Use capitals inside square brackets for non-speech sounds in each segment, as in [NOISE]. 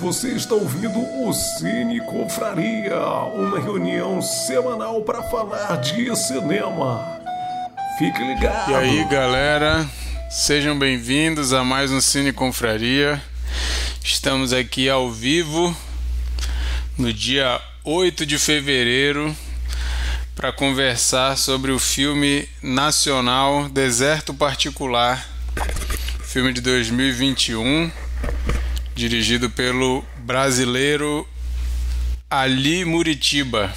Você está ouvindo o Cine Confraria, uma reunião semanal para falar de cinema. Fique ligado. E aí, galera, sejam bem-vindos a mais um Cine Confraria. Estamos aqui ao vivo no dia 8 de fevereiro para conversar sobre o filme nacional Deserto Particular, filme de 2021 dirigido pelo brasileiro Ali Muritiba.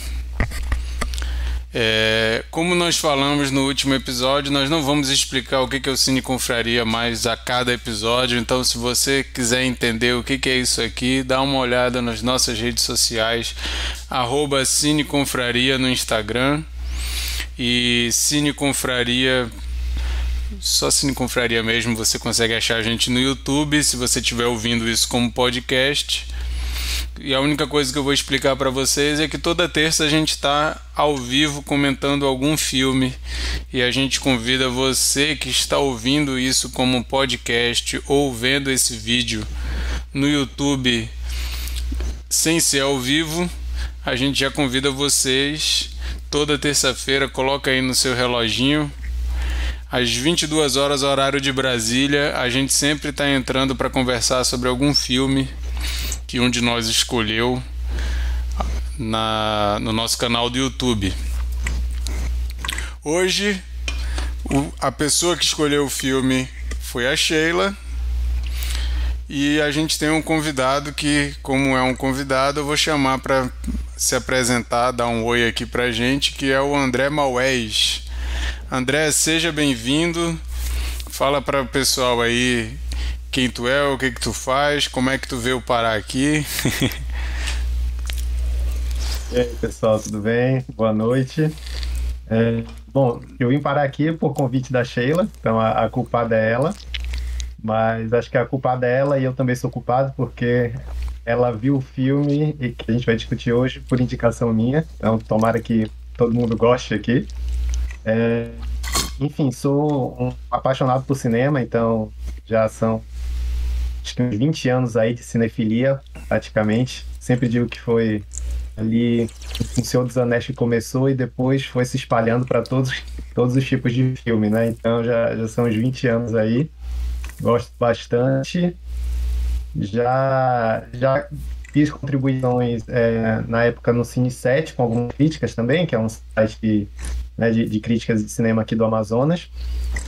É, como nós falamos no último episódio, nós não vamos explicar o que é o Cine Confraria mais a cada episódio. Então, se você quiser entender o que é isso aqui, dá uma olhada nas nossas redes sociais, arroba Cine Confraria no Instagram e Cine Confraria só Cine Confraria mesmo, você consegue achar a gente no YouTube, se você estiver ouvindo isso como podcast. E a única coisa que eu vou explicar para vocês é que toda terça a gente está ao vivo comentando algum filme. E a gente convida você que está ouvindo isso como podcast ou vendo esse vídeo no YouTube sem ser ao vivo, a gente já convida vocês. Toda terça-feira, coloca aí no seu reloginho às 22 horas, horário de Brasília, a gente sempre está entrando para conversar sobre algum filme que um de nós escolheu na, no nosso canal do YouTube. Hoje, o, a pessoa que escolheu o filme foi a Sheila. E a gente tem um convidado que, como é um convidado, eu vou chamar para se apresentar, dar um oi aqui para gente, que é o André Maués. André, seja bem-vindo. Fala para o pessoal aí quem tu é, o que que tu faz, como é que tu veio parar aqui. e aí, pessoal, tudo bem? Boa noite. É, bom, eu vim parar aqui por convite da Sheila, então a, a culpada é ela. Mas acho que a culpada é ela e eu também sou culpado porque ela viu o filme e que a gente vai discutir hoje por indicação minha. Então, tomara que todo mundo goste aqui. É, enfim, sou um apaixonado por cinema, então já são acho que uns 20 anos aí de cinefilia, praticamente. Sempre digo que foi ali o Senhor dos Anéis que começou e depois foi se espalhando para todos, todos os tipos de filme, né? Então já, já são uns 20 anos aí. Gosto bastante. Já, já fiz contribuições é, na época no Cine 7 com algumas críticas também, que é um site né, de, de, críticas de cinema aqui do Amazonas.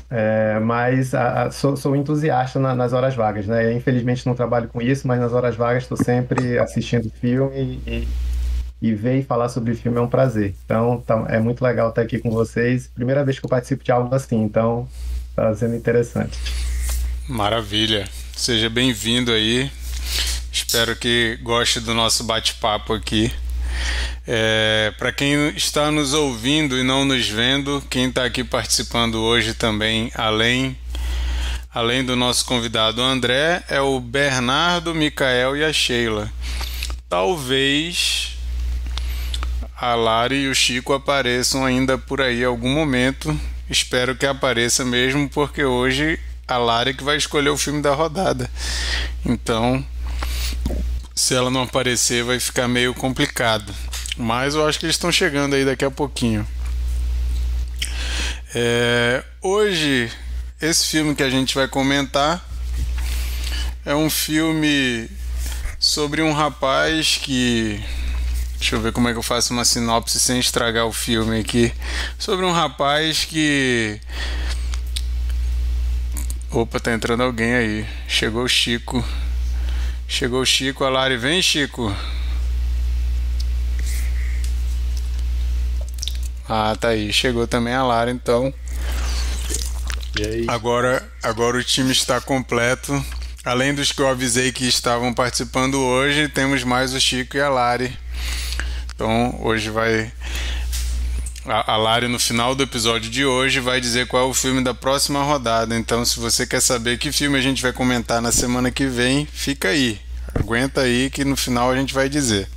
É, mas a, a, sou, sou, entusiasta na, nas horas vagas, né? Infelizmente não trabalho com isso, mas nas horas vagas estou sempre assistindo filme e, e ver e falar sobre filme é um prazer. Então tá, é muito legal estar aqui com vocês. Primeira vez que eu participo de algo assim, então está sendo interessante. Maravilha. Seja bem-vindo aí. Espero que goste do nosso bate-papo aqui. É, Para quem está nos ouvindo e não nos vendo, quem está aqui participando hoje também, além além do nosso convidado André, é o Bernardo, Micael e a Sheila. Talvez a Lari e o Chico apareçam ainda por aí em algum momento. Espero que apareça mesmo, porque hoje a Lari que vai escolher o filme da rodada. Então, se ela não aparecer, vai ficar meio complicado. Mas eu acho que eles estão chegando aí daqui a pouquinho. É, hoje, esse filme que a gente vai comentar é um filme sobre um rapaz que. Deixa eu ver como é que eu faço uma sinopse sem estragar o filme aqui. Sobre um rapaz que. Opa, tá entrando alguém aí. Chegou o Chico. Chegou o Chico, a Lari. Vem, Chico. Ah, tá aí. Chegou também a Lara, então. Agora, agora o time está completo. Além dos que eu avisei que estavam participando hoje, temos mais o Chico e a Lari. Então, hoje vai. A, Lari, no final do episódio de hoje, vai dizer qual é o filme da próxima rodada. Então, se você quer saber que filme a gente vai comentar na semana que vem, fica aí. Aguenta aí que no final a gente vai dizer.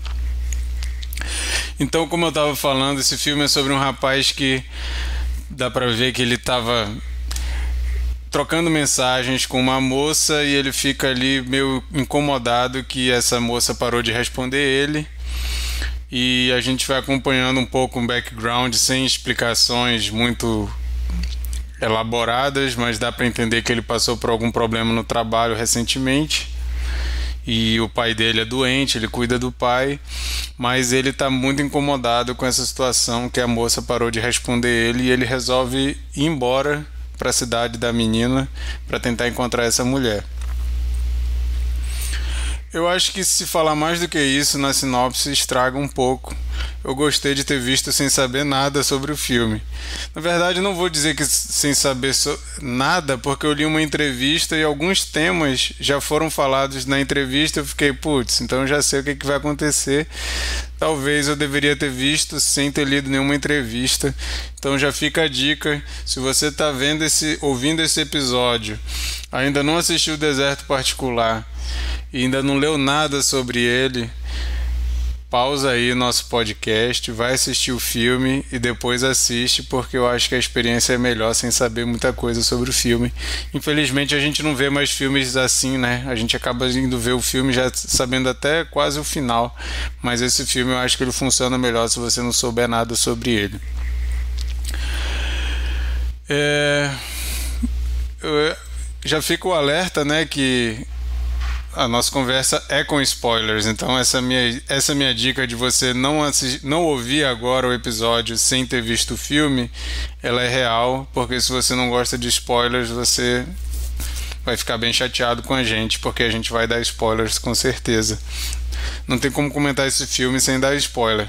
Então, como eu estava falando, esse filme é sobre um rapaz que dá para ver que ele estava trocando mensagens com uma moça e ele fica ali meio incomodado que essa moça parou de responder ele. E a gente vai acompanhando um pouco um background sem explicações muito elaboradas, mas dá para entender que ele passou por algum problema no trabalho recentemente. E o pai dele é doente, ele cuida do pai, mas ele está muito incomodado com essa situação que a moça parou de responder ele e ele resolve ir embora para a cidade da menina para tentar encontrar essa mulher. Eu acho que se falar mais do que isso na sinopse estraga um pouco. Eu gostei de ter visto sem saber nada sobre o filme. Na verdade, não vou dizer que sem saber so nada, porque eu li uma entrevista e alguns temas já foram falados na entrevista. Eu fiquei, putz, então já sei o que, que vai acontecer. Talvez eu deveria ter visto sem ter lido nenhuma entrevista. Então já fica a dica. Se você está vendo esse, ouvindo esse episódio, ainda não assistiu o Deserto Particular e ainda não leu nada sobre ele, pausa aí nosso podcast, vai assistir o filme e depois assiste, porque eu acho que a experiência é melhor sem saber muita coisa sobre o filme. Infelizmente a gente não vê mais filmes assim, né? A gente acaba indo ver o filme já sabendo até quase o final, mas esse filme eu acho que ele funciona melhor se você não souber nada sobre ele. É... Eu já fico o alerta, né, que a nossa conversa é com spoilers, então essa minha, essa minha dica de você não, assistir, não ouvir agora o episódio sem ter visto o filme, ela é real, porque se você não gosta de spoilers, você vai ficar bem chateado com a gente, porque a gente vai dar spoilers com certeza. Não tem como comentar esse filme sem dar spoiler.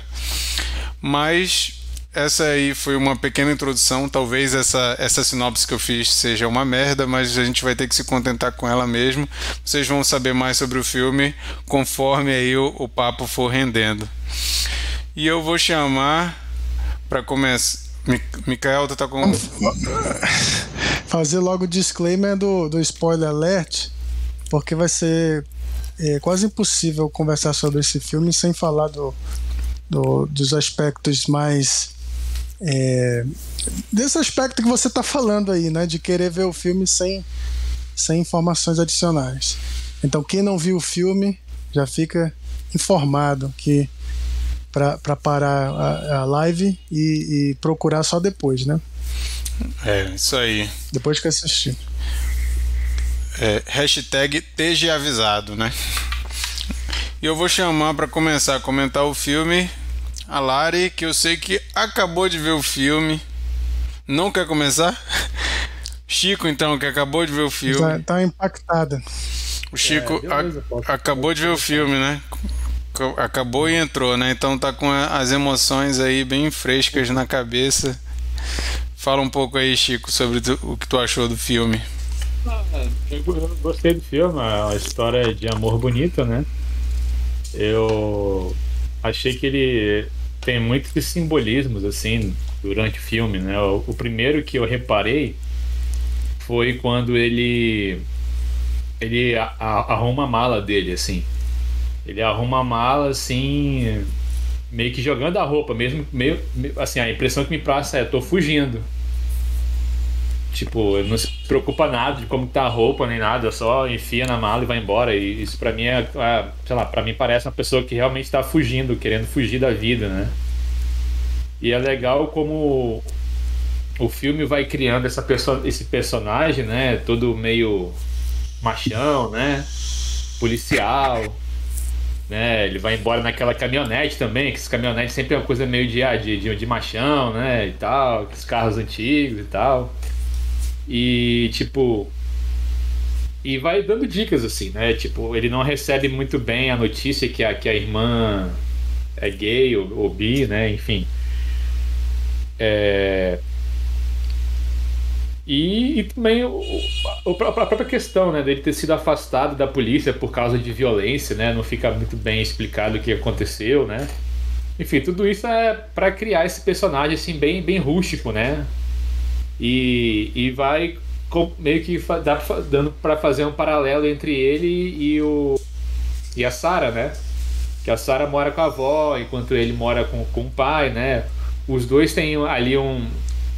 Mas essa aí foi uma pequena introdução. Talvez essa, essa sinopse que eu fiz seja uma merda, mas a gente vai ter que se contentar com ela mesmo. Vocês vão saber mais sobre o filme conforme aí o, o papo for rendendo. E eu vou chamar para começar. Micael, tu tá com. Fazer logo o disclaimer do, do spoiler alert, porque vai ser é, quase impossível conversar sobre esse filme sem falar do, do, dos aspectos mais é, desse aspecto que você está falando aí, né? De querer ver o filme sem, sem informações adicionais. Então, quem não viu o filme já fica informado que para parar a, a live e, e, procurar só depois, né? É, isso aí. Depois que assistir. É, hashtag esteja avisado, né? E eu vou chamar para começar a comentar o filme a Lari, que eu sei que acabou de ver o filme. Não quer começar? Chico, então, que acabou de ver o filme. Tá, tá impactada. O Chico é, beleza, a, acabou de ver o filme, né? Acabou e entrou, né? Então tá com as emoções aí bem frescas na cabeça. Fala um pouco aí, Chico, sobre tu, o que tu achou do filme. Ah, eu gostei do filme, é uma história de amor bonita, né? Eu achei que ele tem muitos simbolismos assim durante o filme, né? O, o, primeiro que eu reparei foi quando ele ele a, a, arruma a mala dele assim. Ele arruma a mala assim, meio que jogando a roupa, mesmo meio, assim, a impressão que me passa é tô fugindo. Tipo, não se preocupa nada de como tá a roupa nem nada, só enfia na mala e vai embora. E isso para mim é, é, sei lá, para mim parece uma pessoa que realmente está fugindo, querendo fugir da vida, né? E é legal como o filme vai criando essa perso esse personagem, né? Todo meio machão, né? Policial, né? Ele vai embora naquela caminhonete também, que esse caminhonete sempre é uma coisa meio de, ah, de, de, de machão, né? E tal, os carros antigos e tal. E, tipo. E vai dando dicas, assim, né? Tipo, ele não recebe muito bem a notícia que a, que a irmã é gay ou, ou bi, né? Enfim. É... E, e, também o, a própria questão né, dele ter sido afastado da polícia por causa de violência, né? Não fica muito bem explicado o que aconteceu, né? Enfim, tudo isso é para criar esse personagem assim bem, bem rústico, né? E, e vai meio que dá, dando para fazer um paralelo entre ele e o e a Sara, né? Que a Sara mora com a avó, enquanto ele mora com, com o pai, né? Os dois têm ali um,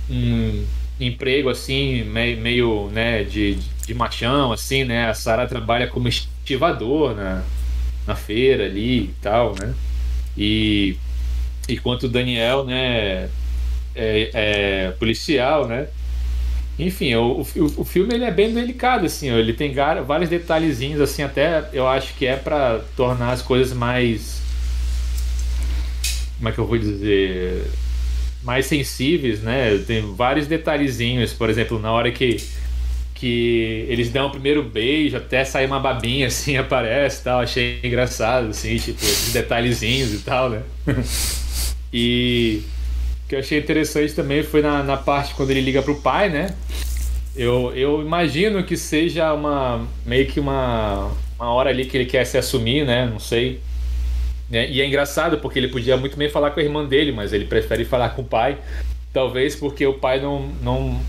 um, emprego assim, meio, meio né, de, de machão, assim, né? A Sara trabalha como estivador na, na feira ali e tal, né? E enquanto o Daniel, né, é, é policial, né? Enfim, o, o, o, filme ele é bem delicado, assim, ele tem vários detalhezinhos, assim, até eu acho que é para tornar as coisas mais. Como é que eu vou dizer? Mais sensíveis, né? Tem vários detalhezinhos, por exemplo, na hora que, que eles dão o primeiro beijo, até sair uma babinha assim, [LAUGHS] aparece tal. Achei engraçado, assim, tipo, esses detalhezinhos e tal, né? [LAUGHS] e que eu achei interessante também foi na, na parte quando ele liga pro pai, né? Eu, eu imagino que seja uma meio que uma, uma hora ali que ele quer se assumir, né? Não sei. Né? E é engraçado porque ele podia muito bem falar com a irmã dele, mas ele prefere falar com o pai. Talvez porque o pai não, não,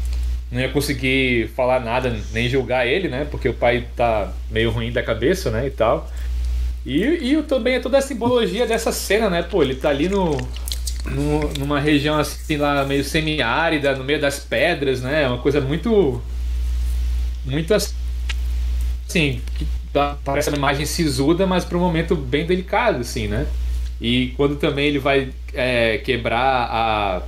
não ia conseguir falar nada, nem julgar ele, né? Porque o pai tá meio ruim da cabeça, né? E tal. E, e também é toda a simbologia dessa cena, né? Pô, ele tá ali no, no, numa região assim lá meio semiárida, no meio das pedras, né? É uma coisa muito muito assim, que parece uma imagem sisuda, mas para um momento bem delicado, assim, né? E quando também ele vai é, quebrar a,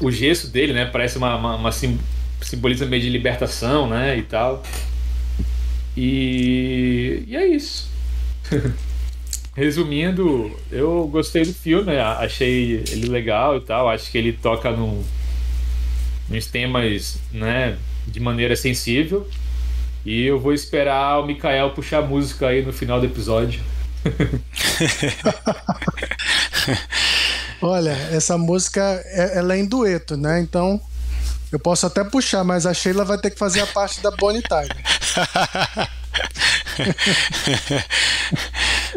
o gesso dele, né? Parece uma, uma, uma sim, simboliza meio de libertação, né? E tal. E, e é isso. [LAUGHS] Resumindo, eu gostei do filme, achei ele legal e tal, acho que ele toca no, nos temas, né, de maneira sensível. E eu vou esperar o Mikael puxar a música aí no final do episódio. [LAUGHS] Olha, essa música é, ela é em dueto, né? Então eu posso até puxar, mas a Sheila vai ter que fazer a parte da Bonnie Tyler. [LAUGHS]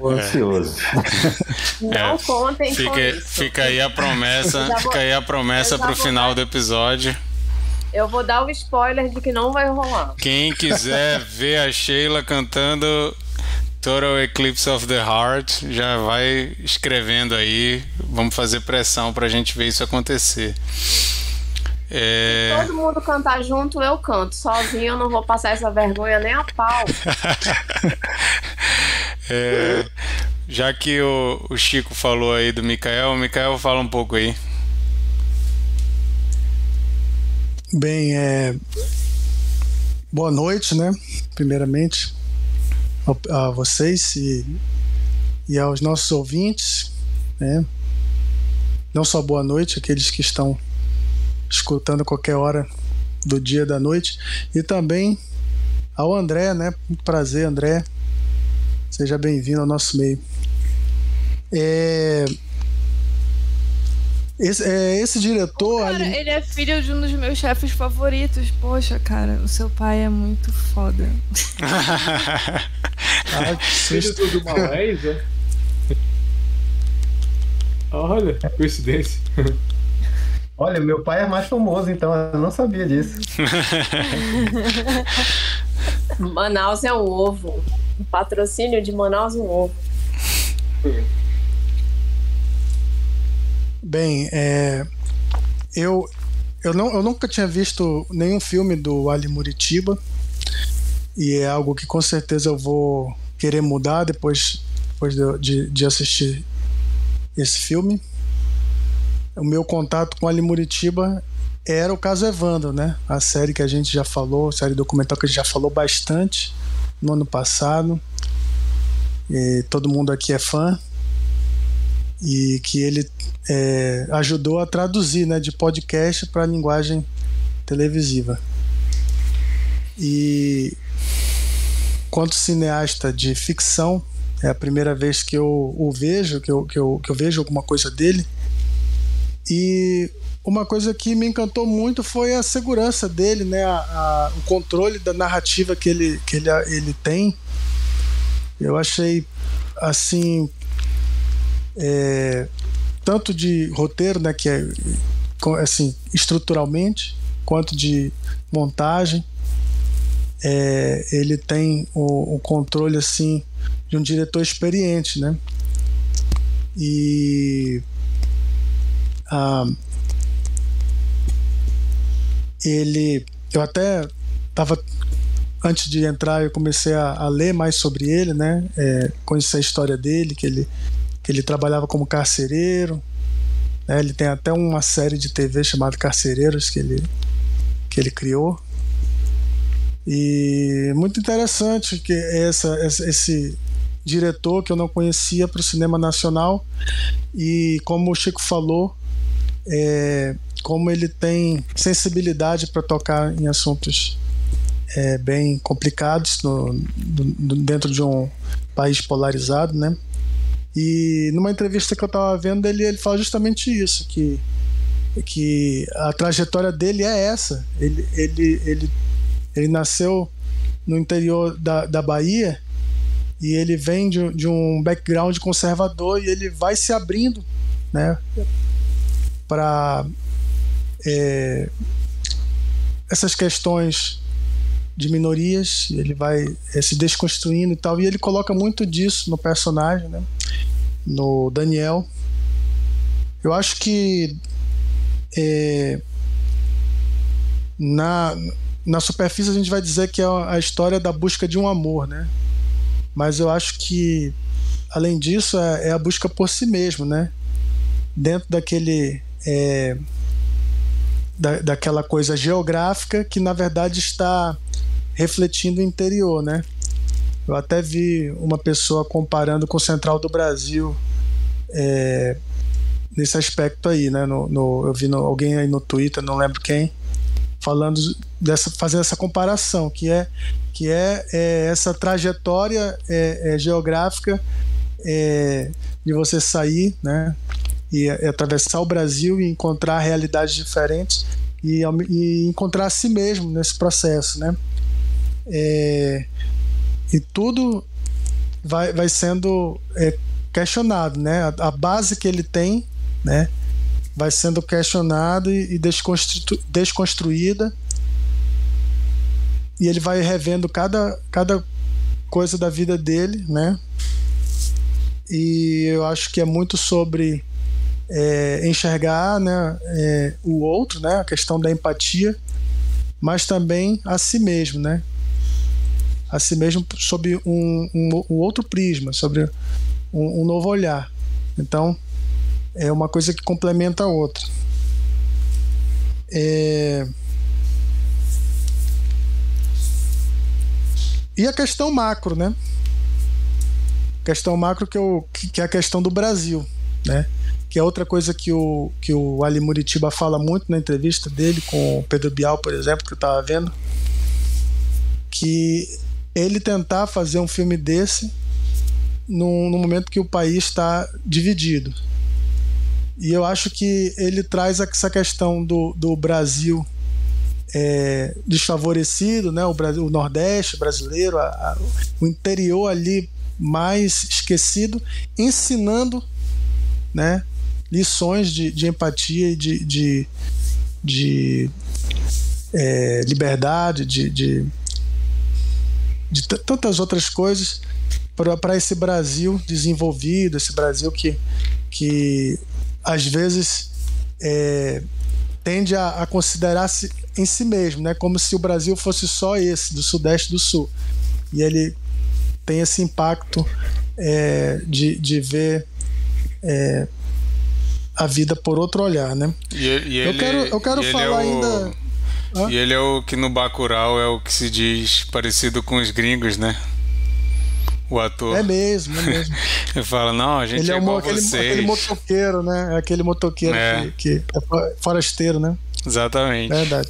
ansioso. Não é, contem fica, com isso. Fica aí a promessa, fica aí a promessa pro final do episódio. Eu vou dar o spoiler de que não vai rolar. Quem quiser [LAUGHS] ver a Sheila cantando Total Eclipse of the Heart, já vai escrevendo aí. Vamos fazer pressão pra gente ver isso acontecer. É... Se todo mundo cantar junto, eu canto. Sozinho eu não vou passar essa vergonha nem a pau. [LAUGHS] é... Já que o, o, Chico falou aí do Mikael, o Mikael fala um pouco aí. Bem, é... boa noite, né? Primeiramente, a, vocês e, e aos nossos ouvintes, né? Não só boa noite, aqueles que estão escutando qualquer hora do dia da noite. E também ao André, né? Muito prazer, André. Seja bem-vindo ao nosso meio. É... Esse, é, esse diretor. cara, ali... ele é filho de um dos meus chefes favoritos. Poxa, cara, o seu pai é muito foda. [LAUGHS] ah, filho do Malésia? Olha, coincidência. Olha, meu pai é mais famoso, então eu não sabia disso. [LAUGHS] Manaus é um ovo. O patrocínio de Manaus é um ovo. Bem, é, eu, eu, não, eu nunca tinha visto nenhum filme do Ali Muritiba e é algo que com certeza eu vou querer mudar depois, depois de, de, assistir esse filme o meu contato com Ali Muritiba era o caso Evandro, né? A série que a gente já falou, série documental que a gente já falou bastante no ano passado. E todo mundo aqui é fã. E que ele é, ajudou a traduzir né, de podcast para linguagem televisiva. E quanto cineasta de ficção, é a primeira vez que eu o vejo, que eu, que eu, que eu vejo alguma coisa dele. E uma coisa que me encantou muito foi a segurança dele, né? A, a, o controle da narrativa que ele, que ele, ele tem. Eu achei assim. É, tanto de roteiro, né? Que é assim, estruturalmente, quanto de montagem. É, ele tem o, o controle assim de um diretor experiente, né? E ele. Eu até estava antes de entrar, eu comecei a, a ler mais sobre ele, né? É, conhecer a história dele, que ele, ele trabalhava como carcereiro. Né? Ele tem até uma série de TV chamada Carcereiros que ele, que ele criou. E muito interessante que essa, esse diretor que eu não conhecia para o cinema nacional e como o Chico falou, é, como ele tem sensibilidade para tocar em assuntos é, bem complicados no, dentro de um país polarizado, né? E numa entrevista que eu estava vendo, ele, ele fala justamente isso, que, que a trajetória dele é essa. Ele, ele, ele, ele nasceu no interior da, da Bahia e ele vem de, de um background conservador e ele vai se abrindo, né? Para é, essas questões de minorias, ele vai é, se desconstruindo e tal, e ele coloca muito disso no personagem, né? no Daniel. Eu acho que é, na, na superfície a gente vai dizer que é a história da busca de um amor, né? Mas eu acho que, além disso, é, é a busca por si mesmo, né? Dentro daquele. É, da, daquela coisa geográfica que na verdade está refletindo o interior, né? Eu até vi uma pessoa comparando com o Central do Brasil é, nesse aspecto aí, né? No, no, eu vi no, alguém aí no Twitter, não lembro quem, falando dessa, fazendo essa comparação, que é que é, é essa trajetória é, é geográfica é, de você sair, né? E atravessar o Brasil e encontrar realidades diferentes e, e encontrar a si mesmo nesse processo, né? É, e tudo vai, vai sendo é, questionado, né? A, a, base que ele tem, né? Vai sendo questionado e, e desconstru, desconstruída e ele vai revendo cada, cada coisa da vida dele, né? E eu acho que é muito sobre é, enxergar né, é, o outro, né? A questão da empatia, mas também a si mesmo, né? A si mesmo sob um, um, um outro prisma, sobre um, um, novo olhar. Então, é uma coisa que complementa a outra. É... E a questão macro, né? Questão macro que, eu, que é a questão do Brasil, né? Que é outra coisa que o, que o Ali Muritiba fala muito na entrevista dele com o Pedro Bial, por exemplo, que eu estava vendo. Que ele tentar fazer um filme desse no, no momento que o país está dividido. E eu acho que ele traz essa questão do, do Brasil é, desfavorecido, né? o, Brasil, o Nordeste brasileiro, a, a, o interior ali mais esquecido, ensinando né? lições de, de empatia e de, de, de é, liberdade, de, de de tantas outras coisas para esse Brasil desenvolvido, esse Brasil que, que às vezes é, tende a, a considerar-se em si mesmo, né? como se o Brasil fosse só esse, do Sudeste e do Sul. E ele tem esse impacto é, de, de ver é, a vida por outro olhar. Né? E, e eu ele, quero, eu quero falar é o... ainda e ele é o que no Bacurau é o que se diz parecido com os gringos, né? O ator. É mesmo, é mesmo. [LAUGHS] ele fala, não, a gente ele é, é igual aquele, vocês. aquele motoqueiro, né? É aquele motoqueiro é. Que, que é forasteiro, né? Exatamente. Verdade.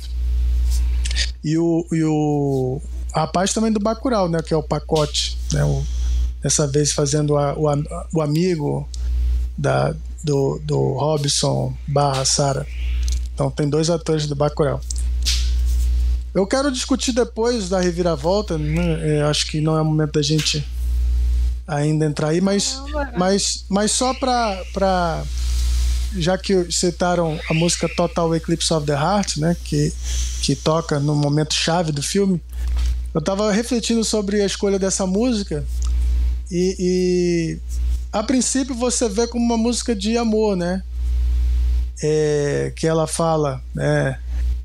E o, e o rapaz também do Bacurau, né? Que é o pacote, né? O, dessa vez fazendo a, o, o amigo da, do, do Robson barra Sara. Então tem dois atores do Bacurau. Eu quero discutir depois da reviravolta, né? É, acho que não é o momento da gente ainda entrar aí, mas, mas, mas só para pra já que citaram a música Total Eclipse of the Heart, né, que, que toca no momento chave do filme, eu estava refletindo sobre a escolha dessa música e, e, a princípio você vê como uma música de amor, né, é, que ela fala, né,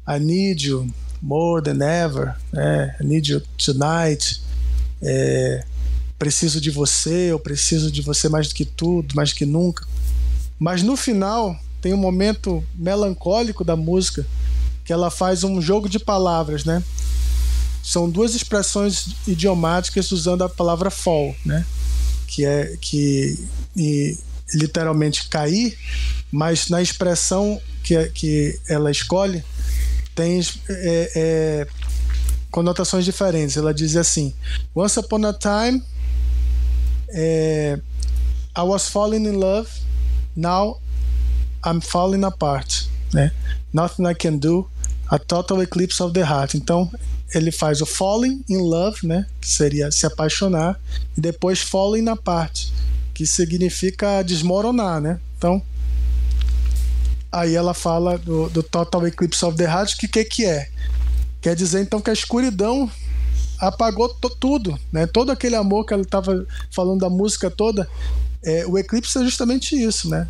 I need you more than ever, né? I need you tonight. É, preciso de você, eu preciso de você mais do que tudo, mais do que nunca. Mas no final tem um momento melancólico da música que ela faz um jogo de palavras, né? São duas expressões idiomáticas usando a palavra fall, né? Que é que e, literalmente cair, mas na expressão que, que ela escolhe tem é, é, conotações diferentes. Ela diz assim: Once upon a time, é, I was falling in love, now I'm falling apart. Né? Nothing I can do, a total eclipse of the heart. Então ele faz o falling in love, né? Que seria se apaixonar, e depois falling apart, que significa desmoronar, né? Então aí ela fala do, do total eclipse of the heart, que que que é? Quer dizer então que a escuridão apagou tudo, né? Todo aquele amor que ela estava falando da música toda, é, o eclipse é justamente isso, né?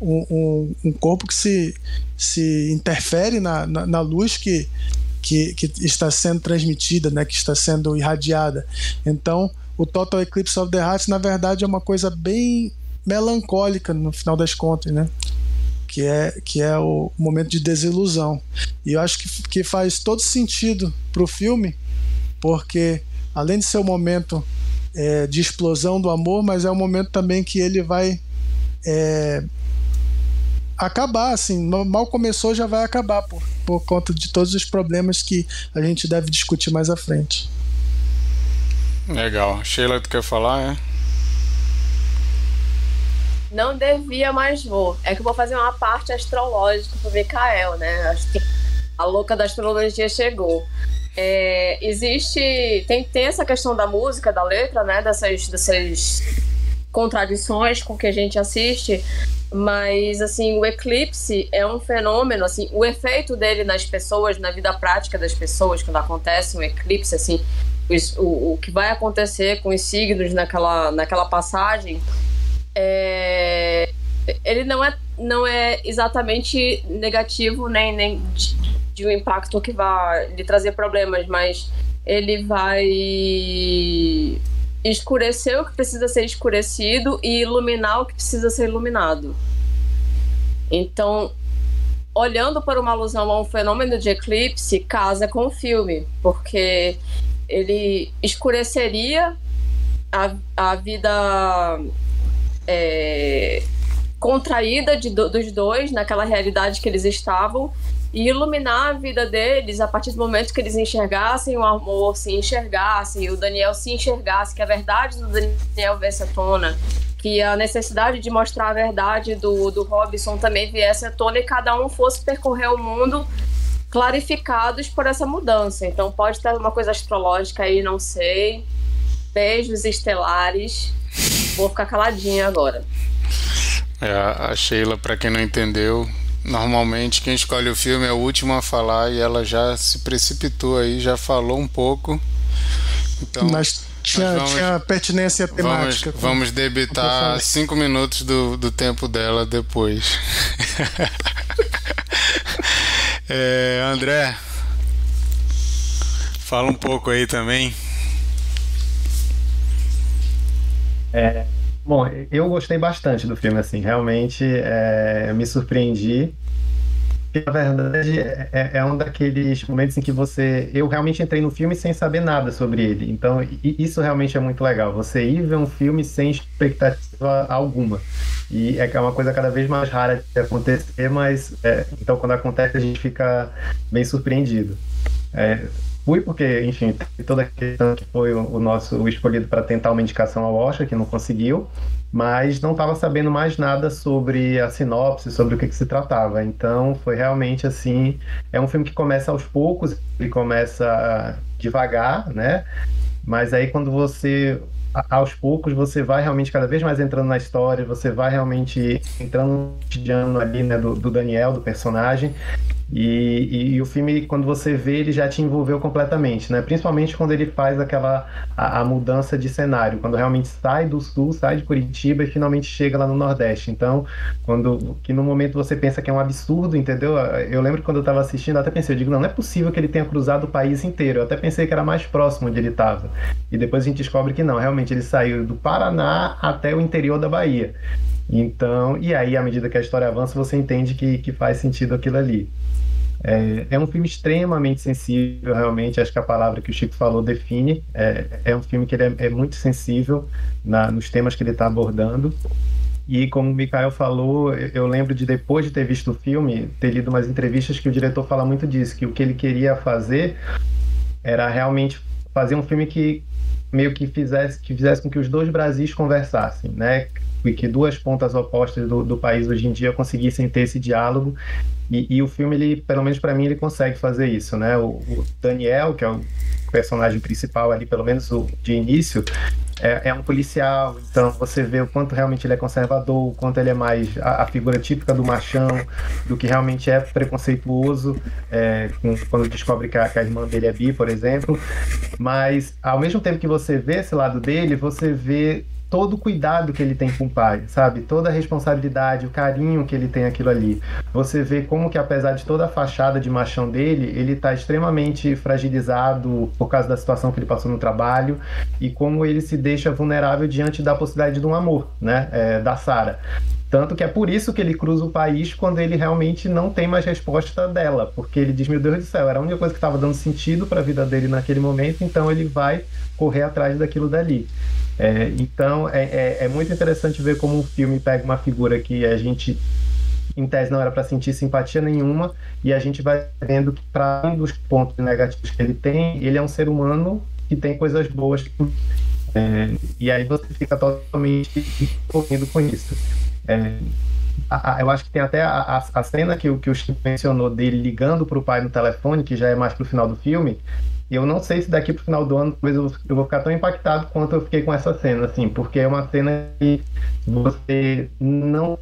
Um, um, um corpo que se, se interfere na, na, na luz que, que, que, está sendo transmitida, né? Que está sendo irradiada. Então, o Total Eclipse of the Heart, na verdade, é uma coisa bem melancólica no final das contas, né? Que é, que é o momento de desilusão. E eu acho que, que faz todo sentido para o filme porque além de ser um momento é, de explosão do amor, mas é um momento também que ele vai é, acabar, assim, mal começou já vai acabar por, por conta de todos os problemas que a gente deve discutir mais à frente. Legal. Sheila, tu quer falar, é? Não devia, mas vou. É que eu vou fazer uma parte astrológica pro Mikael, né? A louca da astrologia chegou. É, existe. Tem, tem essa questão da música, da letra, né? Dessas, dessas contradições com que a gente assiste. Mas, assim, o eclipse é um fenômeno, assim, o efeito dele nas pessoas, na vida prática das pessoas, quando acontece um eclipse, assim, o, o que vai acontecer com os signos naquela, naquela passagem, é, ele não é, não é exatamente negativo nem, nem de um impacto que vai lhe trazer problemas, mas ele vai escurecer o que precisa ser escurecido e iluminar o que precisa ser iluminado. Então, olhando para uma alusão a um fenômeno de eclipse, casa com o filme, porque ele escureceria a, a vida é, contraída de, dos dois naquela realidade que eles estavam e iluminar a vida deles a partir do momento que eles enxergassem o amor, se enxergassem, o Daniel se enxergasse, que a verdade do Daniel viesse à tona, que a necessidade de mostrar a verdade do, do Robson também viesse à tona e cada um fosse percorrer o mundo clarificados por essa mudança. Então pode ter uma coisa astrológica aí, não sei. Beijos estelares. Vou ficar caladinha agora. É, a Sheila, para quem não entendeu, Normalmente quem escolhe o filme é o último a falar e ela já se precipitou aí, já falou um pouco. Então, Mas tinha, vamos, tinha pertinência temática. Vamos, vamos debitar cinco minutos do, do tempo dela depois. [LAUGHS] é, André, fala um pouco aí também. É, Bom, eu gostei bastante do filme, assim, realmente é, me surpreendi. Na verdade, é, é, é, um daqueles momentos em que você. Eu realmente entrei no filme sem saber nada sobre ele. Então, isso realmente é muito legal. Você ir ver um filme sem expectativa alguma. E é uma coisa cada vez mais rara de acontecer, mas. É, então, quando acontece, a gente fica bem surpreendido. É, fui porque, enfim, toda a questão que foi o, nosso o escolhido para tentar uma indicação ao Oscar, que não conseguiu, mas não estava sabendo mais nada sobre a sinopse, sobre o que, que, se tratava. Então, foi realmente assim, é um filme que começa aos poucos, ele começa devagar, né? Mas aí quando você aos poucos você vai realmente cada vez mais entrando na história, você vai realmente entrando no cotidiano ali, né, do, do Daniel, do personagem, E, e, e, o filme, quando você vê, ele já te envolveu completamente, né? Principalmente quando ele faz aquela a, a, mudança de cenário, quando realmente sai do sul, sai de Curitiba e finalmente chega lá no Nordeste. Então, quando que no momento você pensa que é um absurdo, entendeu? Eu lembro que quando eu estava assistindo, eu até pensei, eu digo, não, não é possível que ele tenha cruzado o país inteiro. Eu até pensei que era mais próximo onde ele estava. E depois a gente descobre que não, realmente ele saiu do Paraná até o interior da Bahia. Então, e aí, à medida que a história avança, você entende que, que faz sentido aquilo ali. É, é, um filme extremamente sensível, realmente. Acho que a palavra que o Chico falou define. É, é um filme que ele é, é muito sensível na, nos temas que ele está abordando. E como o Mikael falou, eu lembro de depois de ter visto o filme, ter lido umas entrevistas que o diretor fala muito disso, que o que ele queria fazer era realmente fazer um filme que meio que fizesse, que fizesse com que os dois Brasis conversassem, né? E que duas pontas opostas do, do país hoje em dia conseguissem ter esse diálogo. E, e o filme, ele, pelo menos para mim, ele consegue fazer isso, né? O, o, Daniel, que é o personagem principal ali, pelo menos o, de início, é, é, um policial, então você vê o quanto realmente ele é conservador, o quanto ele é mais a, a figura típica do machão, do que realmente é preconceituoso, é, com, quando descobre que a, que a, irmã dele é bi, por exemplo. Mas ao mesmo tempo que você vê esse lado dele, você vê todo o cuidado que ele tem com o pai, sabe? Toda a responsabilidade, o carinho que ele tem aquilo ali. Você vê como que apesar de toda a fachada de machão dele, ele está extremamente fragilizado por causa da situação que ele passou no trabalho e como ele se deixa vulnerável diante da possibilidade de um amor, né? É, da Sara. Tanto que é por isso que ele cruza o país quando ele realmente não tem mais resposta dela, porque ele diz: Meu Deus do céu, era a única coisa que estava dando sentido para a vida dele naquele momento, então ele vai correr atrás daquilo dali. É, então é, é, é, muito interessante ver como o filme pega uma figura que a gente, em tese, não era para sentir simpatia nenhuma, e a gente vai vendo que, para além dos pontos negativos que ele tem, ele é um ser humano que tem coisas boas. É, e aí você fica totalmente envolvido com isso. É, a, a, eu acho que tem até a, a cena que, que o Chico mencionou dele ligando para o pai no telefone, que já é mais pro final do filme, e eu não sei se daqui pro final do ano talvez eu, vou ficar tão impactado quanto eu fiquei com essa cena, assim, porque é uma cena que você não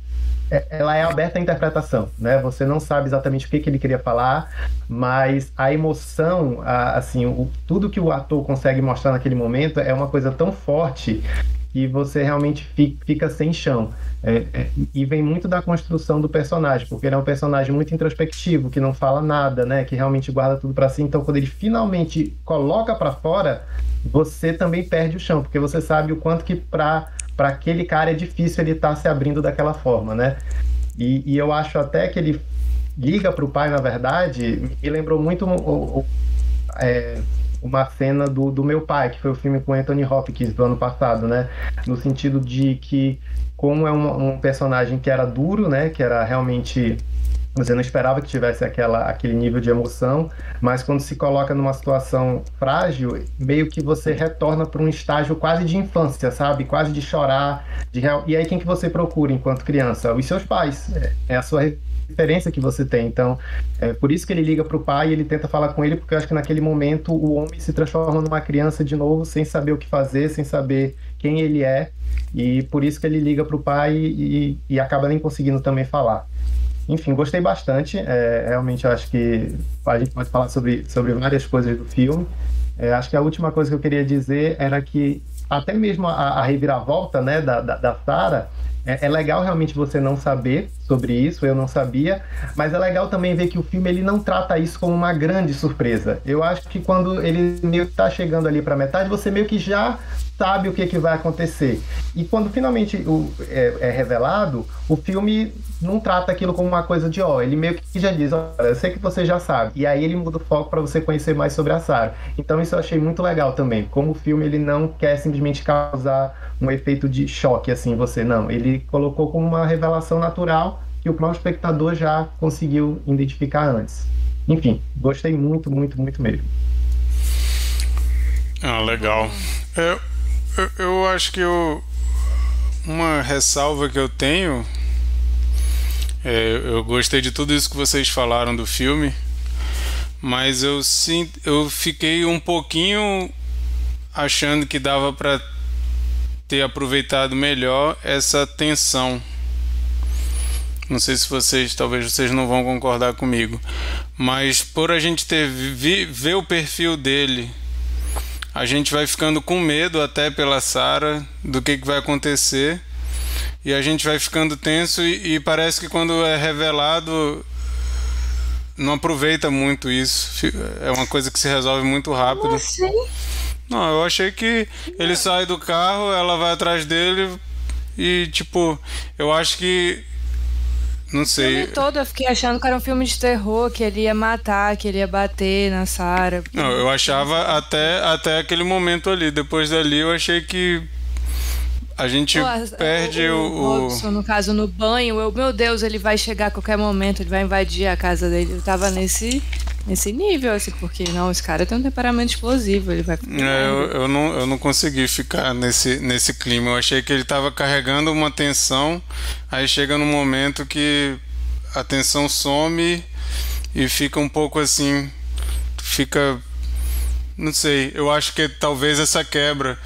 é, ela é aberta à interpretação, né? Você não sabe exatamente o que, que ele queria falar, mas a emoção, a, assim, o, tudo que o ator consegue mostrar naquele momento é uma coisa tão forte que você realmente fica sem chão. É, é, e vem muito da construção do personagem, porque ele é um personagem muito introspectivo, que não fala nada, né? Que realmente guarda tudo para si. Então, quando ele finalmente coloca para fora, você também perde o chão, porque você sabe o quanto que para para aquele cara é difícil ele estar tá se abrindo daquela forma, né? E, e eu acho até que ele liga para o pai, na verdade, me lembrou muito o, o, é, uma cena do, do Meu Pai, que foi o filme com Anthony Hopkins do ano passado, né? No sentido de que, como é um, um personagem que era duro, né? Que era realmente você não esperava que tivesse aquela, aquele nível de emoção, mas quando se coloca numa situação frágil, meio que você retorna para um estágio quase de infância, sabe? Quase de chorar. De real... E aí quem que você procura enquanto criança? Os seus pais. É, é a sua referência que você tem. Então, é por isso que ele liga para o pai e ele tenta falar com ele, porque eu acho que naquele momento o homem se transforma numa criança de novo, sem saber o que fazer, sem saber quem ele é. E por isso que ele liga para o pai e, e, acaba nem conseguindo também falar. Enfim, gostei bastante. É, realmente acho que a gente pode falar sobre, sobre várias coisas do filme. É, acho que a última coisa que eu queria dizer era que até mesmo a, a reviravolta né, da, da, da Sarah é, é, legal realmente você não saber sobre isso, eu não sabia, mas é legal também ver que o filme ele não trata isso como uma grande surpresa. Eu acho que quando ele meio que tá chegando ali para metade, você meio que já sabe o que, que vai acontecer. E quando finalmente o, é, é, revelado, o filme não trata aquilo como uma coisa de ó, ele meio que já diz, olha, eu sei que você já sabe. E aí ele muda o foco para você conhecer mais sobre a Sarah. Então isso eu achei muito legal também, como o filme ele não quer simplesmente causar um efeito de choque assim você, não, ele colocou como uma revelação natural que o próprio espectador já conseguiu identificar antes. Enfim, gostei muito, muito, muito mesmo. Ah, legal. Eu, eu, eu acho que eu, uma ressalva que eu tenho. É, eu gostei de tudo isso que vocês falaram do filme, mas eu, eu fiquei um pouquinho achando que dava para ter aproveitado melhor essa tensão Não sei se vocês, talvez vocês não vão concordar comigo, mas por a gente ter vi, ver o perfil dele, a gente vai ficando com medo até pela Sara do que, que vai acontecer e a gente vai ficando tenso e, e parece que quando é revelado não aproveita muito isso. É uma coisa que se resolve muito rápido. Como assim? Não, eu achei que ele sai do carro, ela vai atrás dele e tipo, eu acho que não sei. O filme todo eu fiquei achando que era um filme de terror, que ele ia matar, que ele ia bater na Sarah. Não, eu achava até, até aquele momento ali. Depois dali eu achei que a gente Pô, perde o, o, Robson, no caso, no banho, eu, meu Deus, ele vai chegar a qualquer momento, ele vai invadir a casa dele. Eu tava nesse, nesse nível, assim, porque não, esse cara tem um temperamento explosivo, ele vai. É, eu, eu, não, eu não consegui ficar nesse, nesse clima. Eu achei que ele tava carregando uma tensão, aí chega num momento que a tensão some e fica um pouco assim. Fica. Não sei, eu acho que talvez essa quebra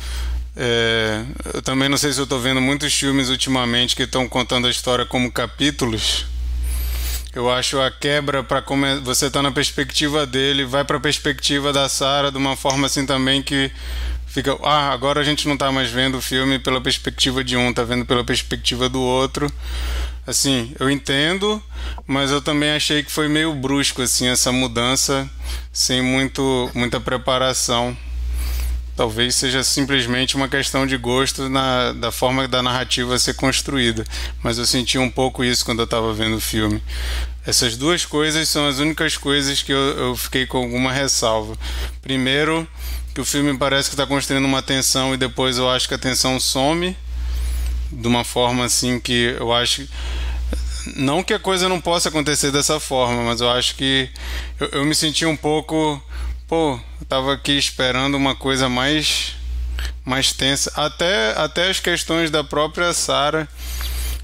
é, eu também não sei se eu estou vendo muitos filmes ultimamente que estão contando a história como capítulos. Eu acho a quebra para como você está na perspectiva dele, vai para a perspectiva da Sara de uma forma assim também que fica, ah, agora a gente não está mais vendo o filme pela perspectiva de um, está vendo pela perspectiva do outro. Assim, eu entendo, mas eu também achei que foi meio brusco assim essa mudança sem muito muita preparação. Talvez seja simplesmente uma questão de gosto na, da forma da narrativa ser construída. Mas eu senti um pouco isso quando eu estava vendo o filme. Essas duas coisas são as únicas coisas que eu, eu fiquei com alguma ressalva. Primeiro, que o filme parece que está construindo uma tensão e depois eu acho que a tensão some de uma forma assim que eu acho não que a coisa não possa acontecer dessa forma, mas eu acho que eu, eu me senti um pouco pô, eu tava aqui esperando uma coisa mais mais tensa, até até as questões da própria Sara,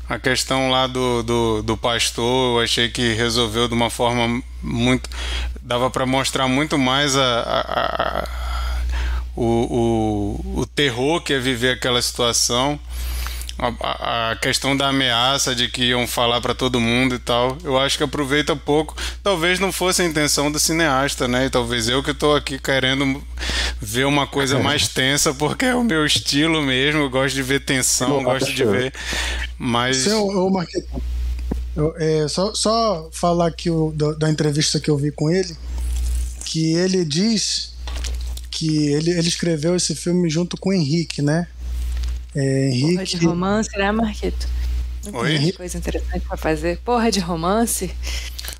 a questão lá do, do, do pastor, eu achei que resolveu de uma forma muito dava para mostrar muito mais a, a, a o, o, o terror que é viver aquela situação a, a, questão da ameaça de que iam falar para todo mundo e tal, eu acho que aproveita pouco. Talvez não fosse a intenção do cineasta, né? E talvez eu que estou aqui querendo ver uma coisa é. mais tensa, porque é o meu estilo mesmo. Eu gosto de ver tensão, gosto de ver. Mas. Seu, ô, Marquito, é, só, só falar aqui o, da, da entrevista que eu vi com ele, que ele diz que ele, ele escreveu esse filme junto com o Henrique, né? É, Henrique. Porra de romance, né, Marquito? Oi? coisa interessante pra fazer. Porra de romance?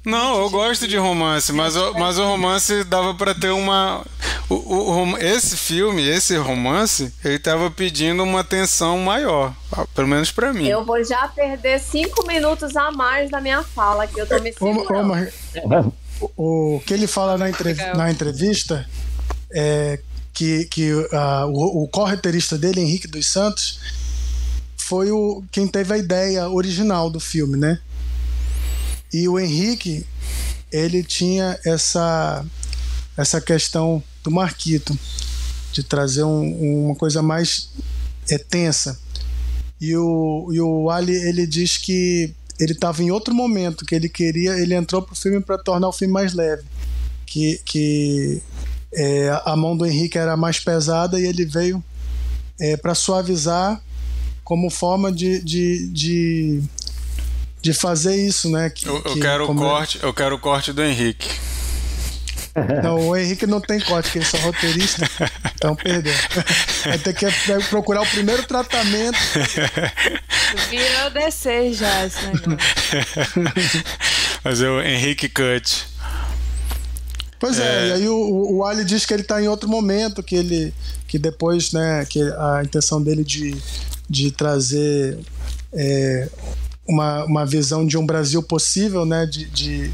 Não, eu gosto de romance, mas o, mas o romance dava para ter uma. O, o, esse filme, esse romance, ele tava pedindo uma atenção maior, pelo menos para mim. Eu vou já perder cinco minutos a mais da minha fala, que eu tô me segurando. o, o que ele fala na, entrev na entrevista é que, que uh, o, o correterista dele, Henrique dos Santos, foi o quem teve a ideia original do filme, né? E o Henrique, ele tinha essa essa questão do Marquito de trazer um, uma coisa mais é, tensa. E o, e o Ali ele diz que ele estava em outro momento que ele queria, ele entrou pro filme para tornar o filme mais leve, que, que é, a mão do Henrique era mais pesada e ele veio é, para suavizar como forma de, de, de, de, fazer isso, né? Que, eu, eu que, quero o corte, eu quero o corte do Henrique. [LAUGHS] Não, o Henrique não tem corte, porque ele é só roteirista, então perdeu. Vai ter que procurar o primeiro tratamento. Virou descer já esse negócio. [LAUGHS] Fazer o Henrique Cut. Pois é, é, e aí o, o Ali diz que ele está em outro momento, que ele que depois, né, que a intenção dele de, de trazer é, uma, uma visão de um Brasil possível, né, de, de,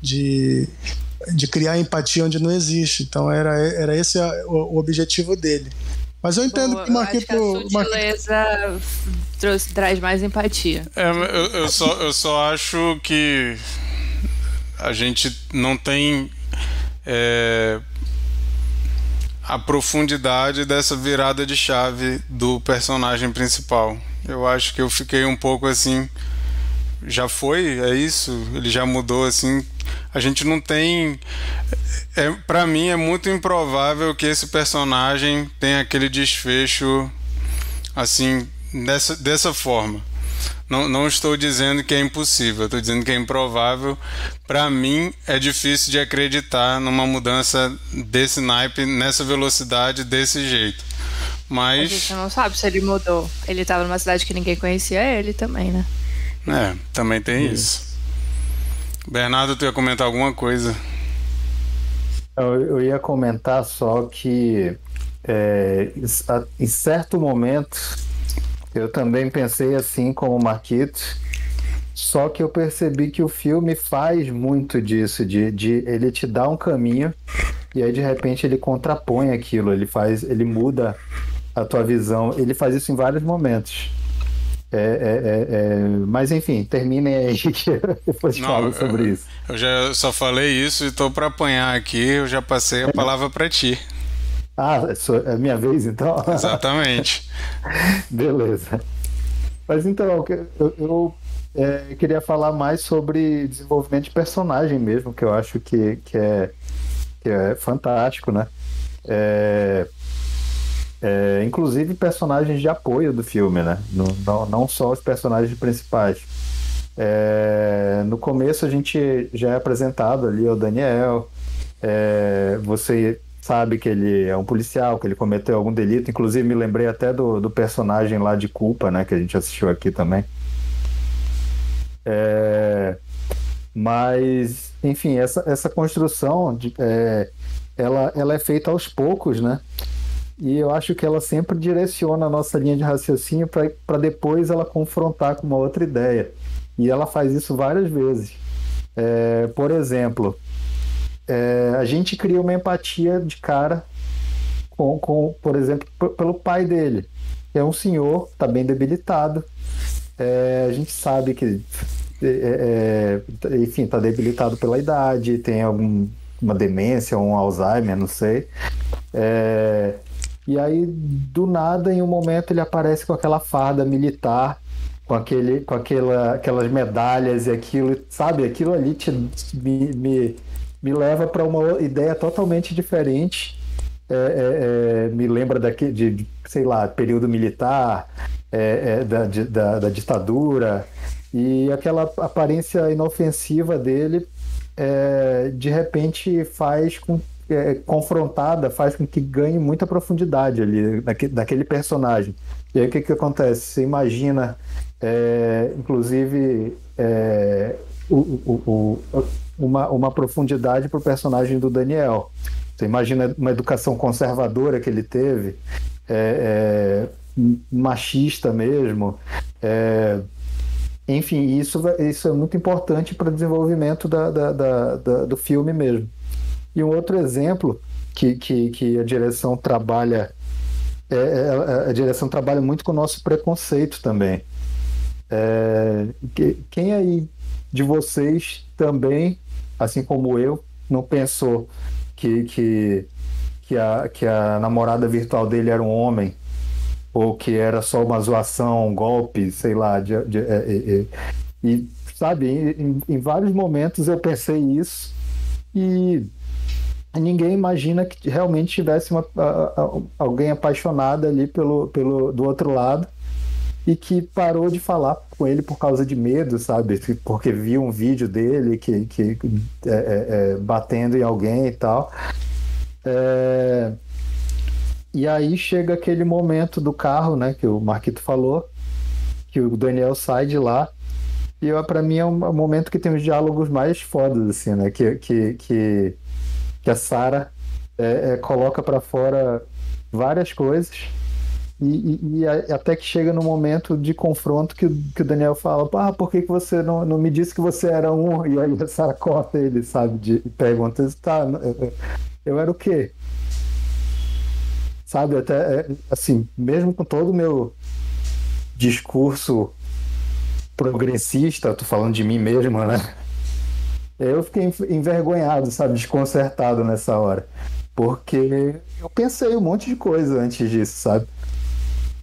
de, de criar empatia onde não existe. Então era, era esse o, o objetivo dele. Mas eu entendo que o Marquito. A sutileza trouxe, traz mais empatia. É, eu, eu, só, eu só acho que a gente não tem é, a profundidade dessa virada de chave do personagem principal. Eu acho que eu fiquei um pouco assim. já foi, é isso, ele já mudou assim. A gente não tem é, para mim é muito improvável que esse personagem tenha aquele desfecho assim dessa, dessa forma. Não, não estou dizendo que é impossível, estou dizendo que é improvável. Para mim, é difícil de acreditar numa mudança desse naipe, nessa velocidade, desse jeito. Mas. A gente não sabe se ele mudou. Ele estava numa cidade que ninguém conhecia ele também, né? É, também tem isso. Bernardo, tu ia comentar alguma coisa? Eu, eu ia comentar só que é, em certo momento eu também pensei assim como o Marquito, só que eu percebi que o filme faz muito disso, de, de ele te dá um caminho e aí de repente ele contrapõe aquilo, ele faz, ele muda a tua visão, ele faz isso em vários momentos. É, é, é, é mas enfim, terminem aí [LAUGHS] que depois Não, falo sobre eu, isso. Eu já só falei isso e estou para apanhar aqui, eu já passei a palavra para ti. Ah, é minha vez então? [LAUGHS] Exatamente. Beleza. Mas então, eu, eu é, queria falar mais sobre desenvolvimento de personagem mesmo, que eu acho que, que, é, que é fantástico, né? É, é, inclusive personagens de apoio do filme, né? Não, não, não só os personagens principais. É, no começo a gente já é apresentado ali o Daniel. É, você sabe que ele é um policial, que ele cometeu algum delito. Inclusive, me lembrei até do, do personagem lá de Culpa, né? Que a gente assistiu aqui também. É... Mas, enfim, essa, essa construção, de, é, ela, ela é feita aos poucos, né? E eu acho que ela sempre direciona a nossa linha de raciocínio para depois ela confrontar com uma outra ideia. E ela faz isso várias vezes. É, por exemplo, é, a gente cria uma empatia de cara com, com por exemplo, pelo pai dele. É um senhor, está bem debilitado. É, a gente sabe que, é, é enfim, está debilitado pela idade, tem alguma demência, um Alzheimer, não sei. É, e aí, do nada, em um momento, ele aparece com aquela farda militar, com, aquele, com aquela, aquelas medalhas e aquilo, sabe? Aquilo ali te, me, me me leva para uma ideia totalmente diferente. É, é, é, me lembra daqui, de, sei lá, período militar, é, é, da, de, da, da, ditadura, e aquela aparência inofensiva dele é, de repente faz com confrontada, faz com que ganhe muita profundidade ali daquele, daquele personagem. E aí o que, que acontece? Você imagina, inclusive, o, o, o uma, uma profundidade para o personagem do Daniel. Você imagina uma educação conservadora que ele teve, é, é, machista mesmo. É, enfim, isso, isso é muito importante para o desenvolvimento da, da, da, da, do filme mesmo. E um outro exemplo que, que, que a direção trabalha é, é a direção trabalha muito com o nosso preconceito também. É, quem aí de vocês também assim como eu, não pensou que, que, que, a, que a namorada virtual dele era um homem, ou que era só uma zoação, um golpe, sei lá. De, de, de, é, é, é. e, sabe, em, em, vários momentos eu pensei isso e ninguém imagina que realmente tivesse uma, alguém apaixonada ali pelo, pelo, do outro lado e que parou de falar com ele por causa de medo, sabe? Porque viu um vídeo dele que, que é, é, é, batendo em alguém e tal. É... E aí chega aquele momento do carro, né? Que o Marquito falou, que o Daniel sai de lá. E para mim é um momento que tem os diálogos mais fodas, assim, né? Que, que, que, que a Sarah é, é, coloca para fora várias coisas e, e, e, até que chega no momento de confronto que, que o Daniel fala: ah, por que, que você não, não me disse que você era um? [LAUGHS] E aí a Sarah corta ele, sabe? De, pergunta: tá, eu, eu era o quê? Sabe? Até é, assim, mesmo com todo o meu discurso progressista, tô falando de mim mesmo, né? Eu fiquei envergonhado, sabe? Desconcertado nessa hora. Porque eu pensei um monte de coisa antes disso, sabe?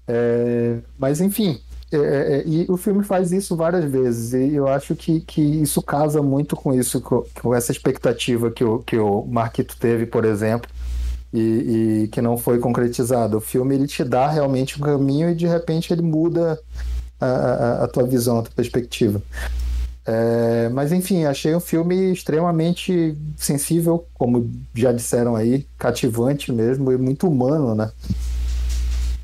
É, mas enfim, é, é, e o filme faz isso várias vezes, e eu acho que, que isso casa muito com isso, com, com essa expectativa que o, que o Marquito teve, por exemplo, e, e, que não foi concretizado. O filme ele te dá realmente um caminho e de repente ele muda a, a, a tua visão, a tua perspectiva. É, mas enfim, achei um filme extremamente sensível, como já disseram aí, cativante mesmo e muito humano, né?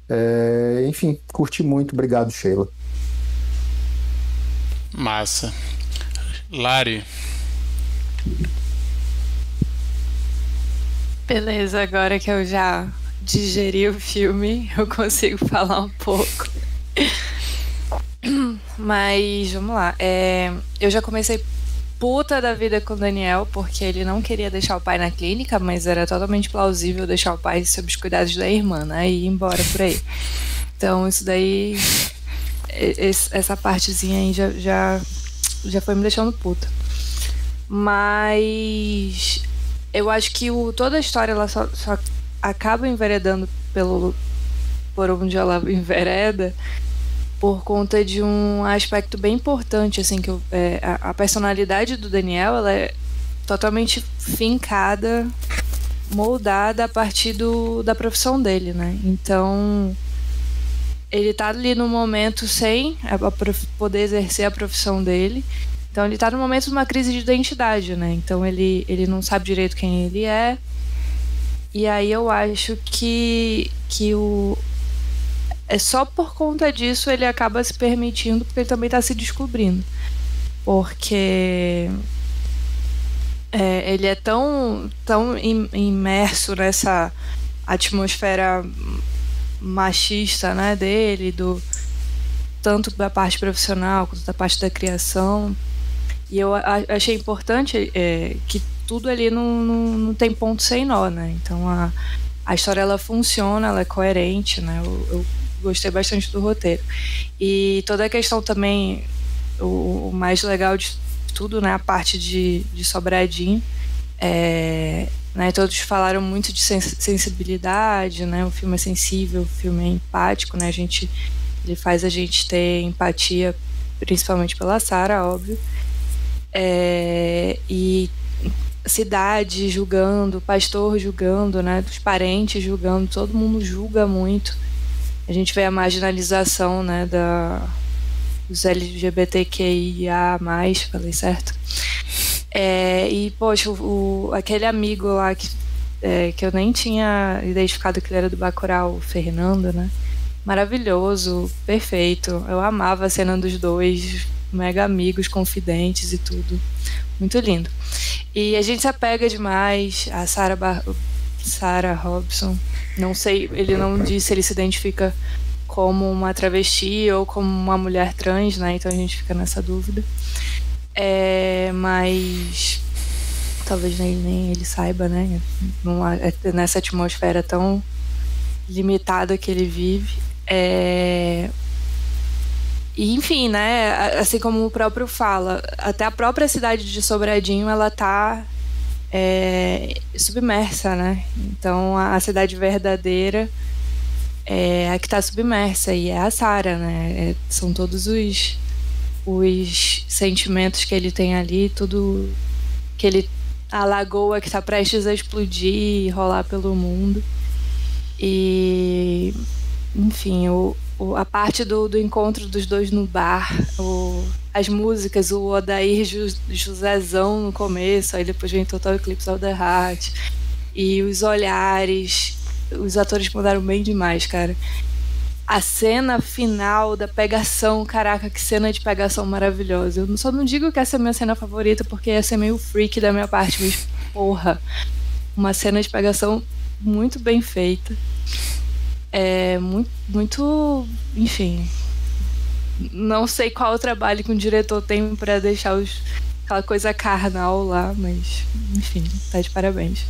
É, enfim, curti muito. Obrigado, Sheila. Massa. Lari. Beleza, agora que eu já digeri o filme, eu consigo [LAUGHS] falar um pouco. [CLEARS THROAT] Mas vamos lá. É, eu já comecei puta da vida com o Daniel, porque ele não queria deixar o pai na clínica, mas era totalmente plausível deixar o pai sob os cuidados da irmã, né? E ir embora por aí. Então, isso daí. Essa partezinha aí já, já, já foi me deixando puta. Mas. Eu acho que o, toda a história ela só, só acaba enveredando pelo, por onde ela envereda por conta de um aspecto bem importante, assim, que eu, é, a, a, personalidade do Daniel, ela é totalmente fincada, moldada a partir do, da profissão dele, né? Então, ele tá ali no momento sem a, a poder exercer a profissão dele, então ele tá no momento de uma crise de identidade, né? Então ele, ele não sabe direito quem ele é, e aí eu acho que, que o, é só por conta disso ele acaba se permitindo, porque ele também está se descobrindo. Porque é, ele é tão, tão imerso nessa atmosfera machista né, dele, do, tanto da parte profissional quanto da parte da criação. E eu achei importante é, que tudo ali não, não, não, tem ponto sem nó, né? Então a, a história ela funciona, ela é coerente, né? Eu, eu gostei bastante do roteiro. E toda a questão também, o, o mais legal de tudo, né, a parte de, de Sobradinho, é, né, todos falaram muito de sensibilidade, né, o filme é sensível, o filme é empático, né, a gente, ele faz a gente ter empatia, principalmente pela Sara, óbvio, é, e cidade julgando, pastor julgando, né, dos parentes julgando, todo mundo julga muito, a gente vê a marginalização né, da, dos LGBTQIA, falei certo? É, e, poxa, o, aquele amigo lá que, é, que eu nem tinha identificado que ele era do Bacurau, o Fernando, né? Maravilhoso, perfeito. Eu amava a cena dos dois, mega amigos, confidentes e tudo. Muito lindo. E a gente se apega demais. A Sarah, Bar Sarah Robson não sei, ele não disse se ele se identifica como uma travesti ou como uma mulher trans, né? Então a gente fica nessa dúvida. É, mas talvez nem, nem ele saiba, né? Numa, é, nessa atmosfera tão limitada que ele vive. É, e, enfim, né? Assim como o próprio fala, até a própria cidade de Sobradinho ela tá é, submersa, né? Então a, cidade verdadeira é a que está submersa e é a Sara, né? É, são todos os os sentimentos que ele tem ali, tudo que ele a lagoa que está prestes a explodir e rolar pelo mundo. E enfim, o, a parte do, do encontro dos dois no bar, o, as músicas, o Odair Josézão no começo, aí depois vem Total Eclipse of the Heart, e os olhares, os atores mandaram bem demais, cara. A cena final da pegação, caraca, que cena de pegação maravilhosa. Eu só não digo que essa é a minha cena favorita, porque essa é meio freak da minha parte, mas porra, uma cena de pegação muito bem feita. É muito, muito enfim, não sei qual o trabalho que um diretor tem para deixar os, aquela coisa carnal lá, mas enfim, tá de parabéns.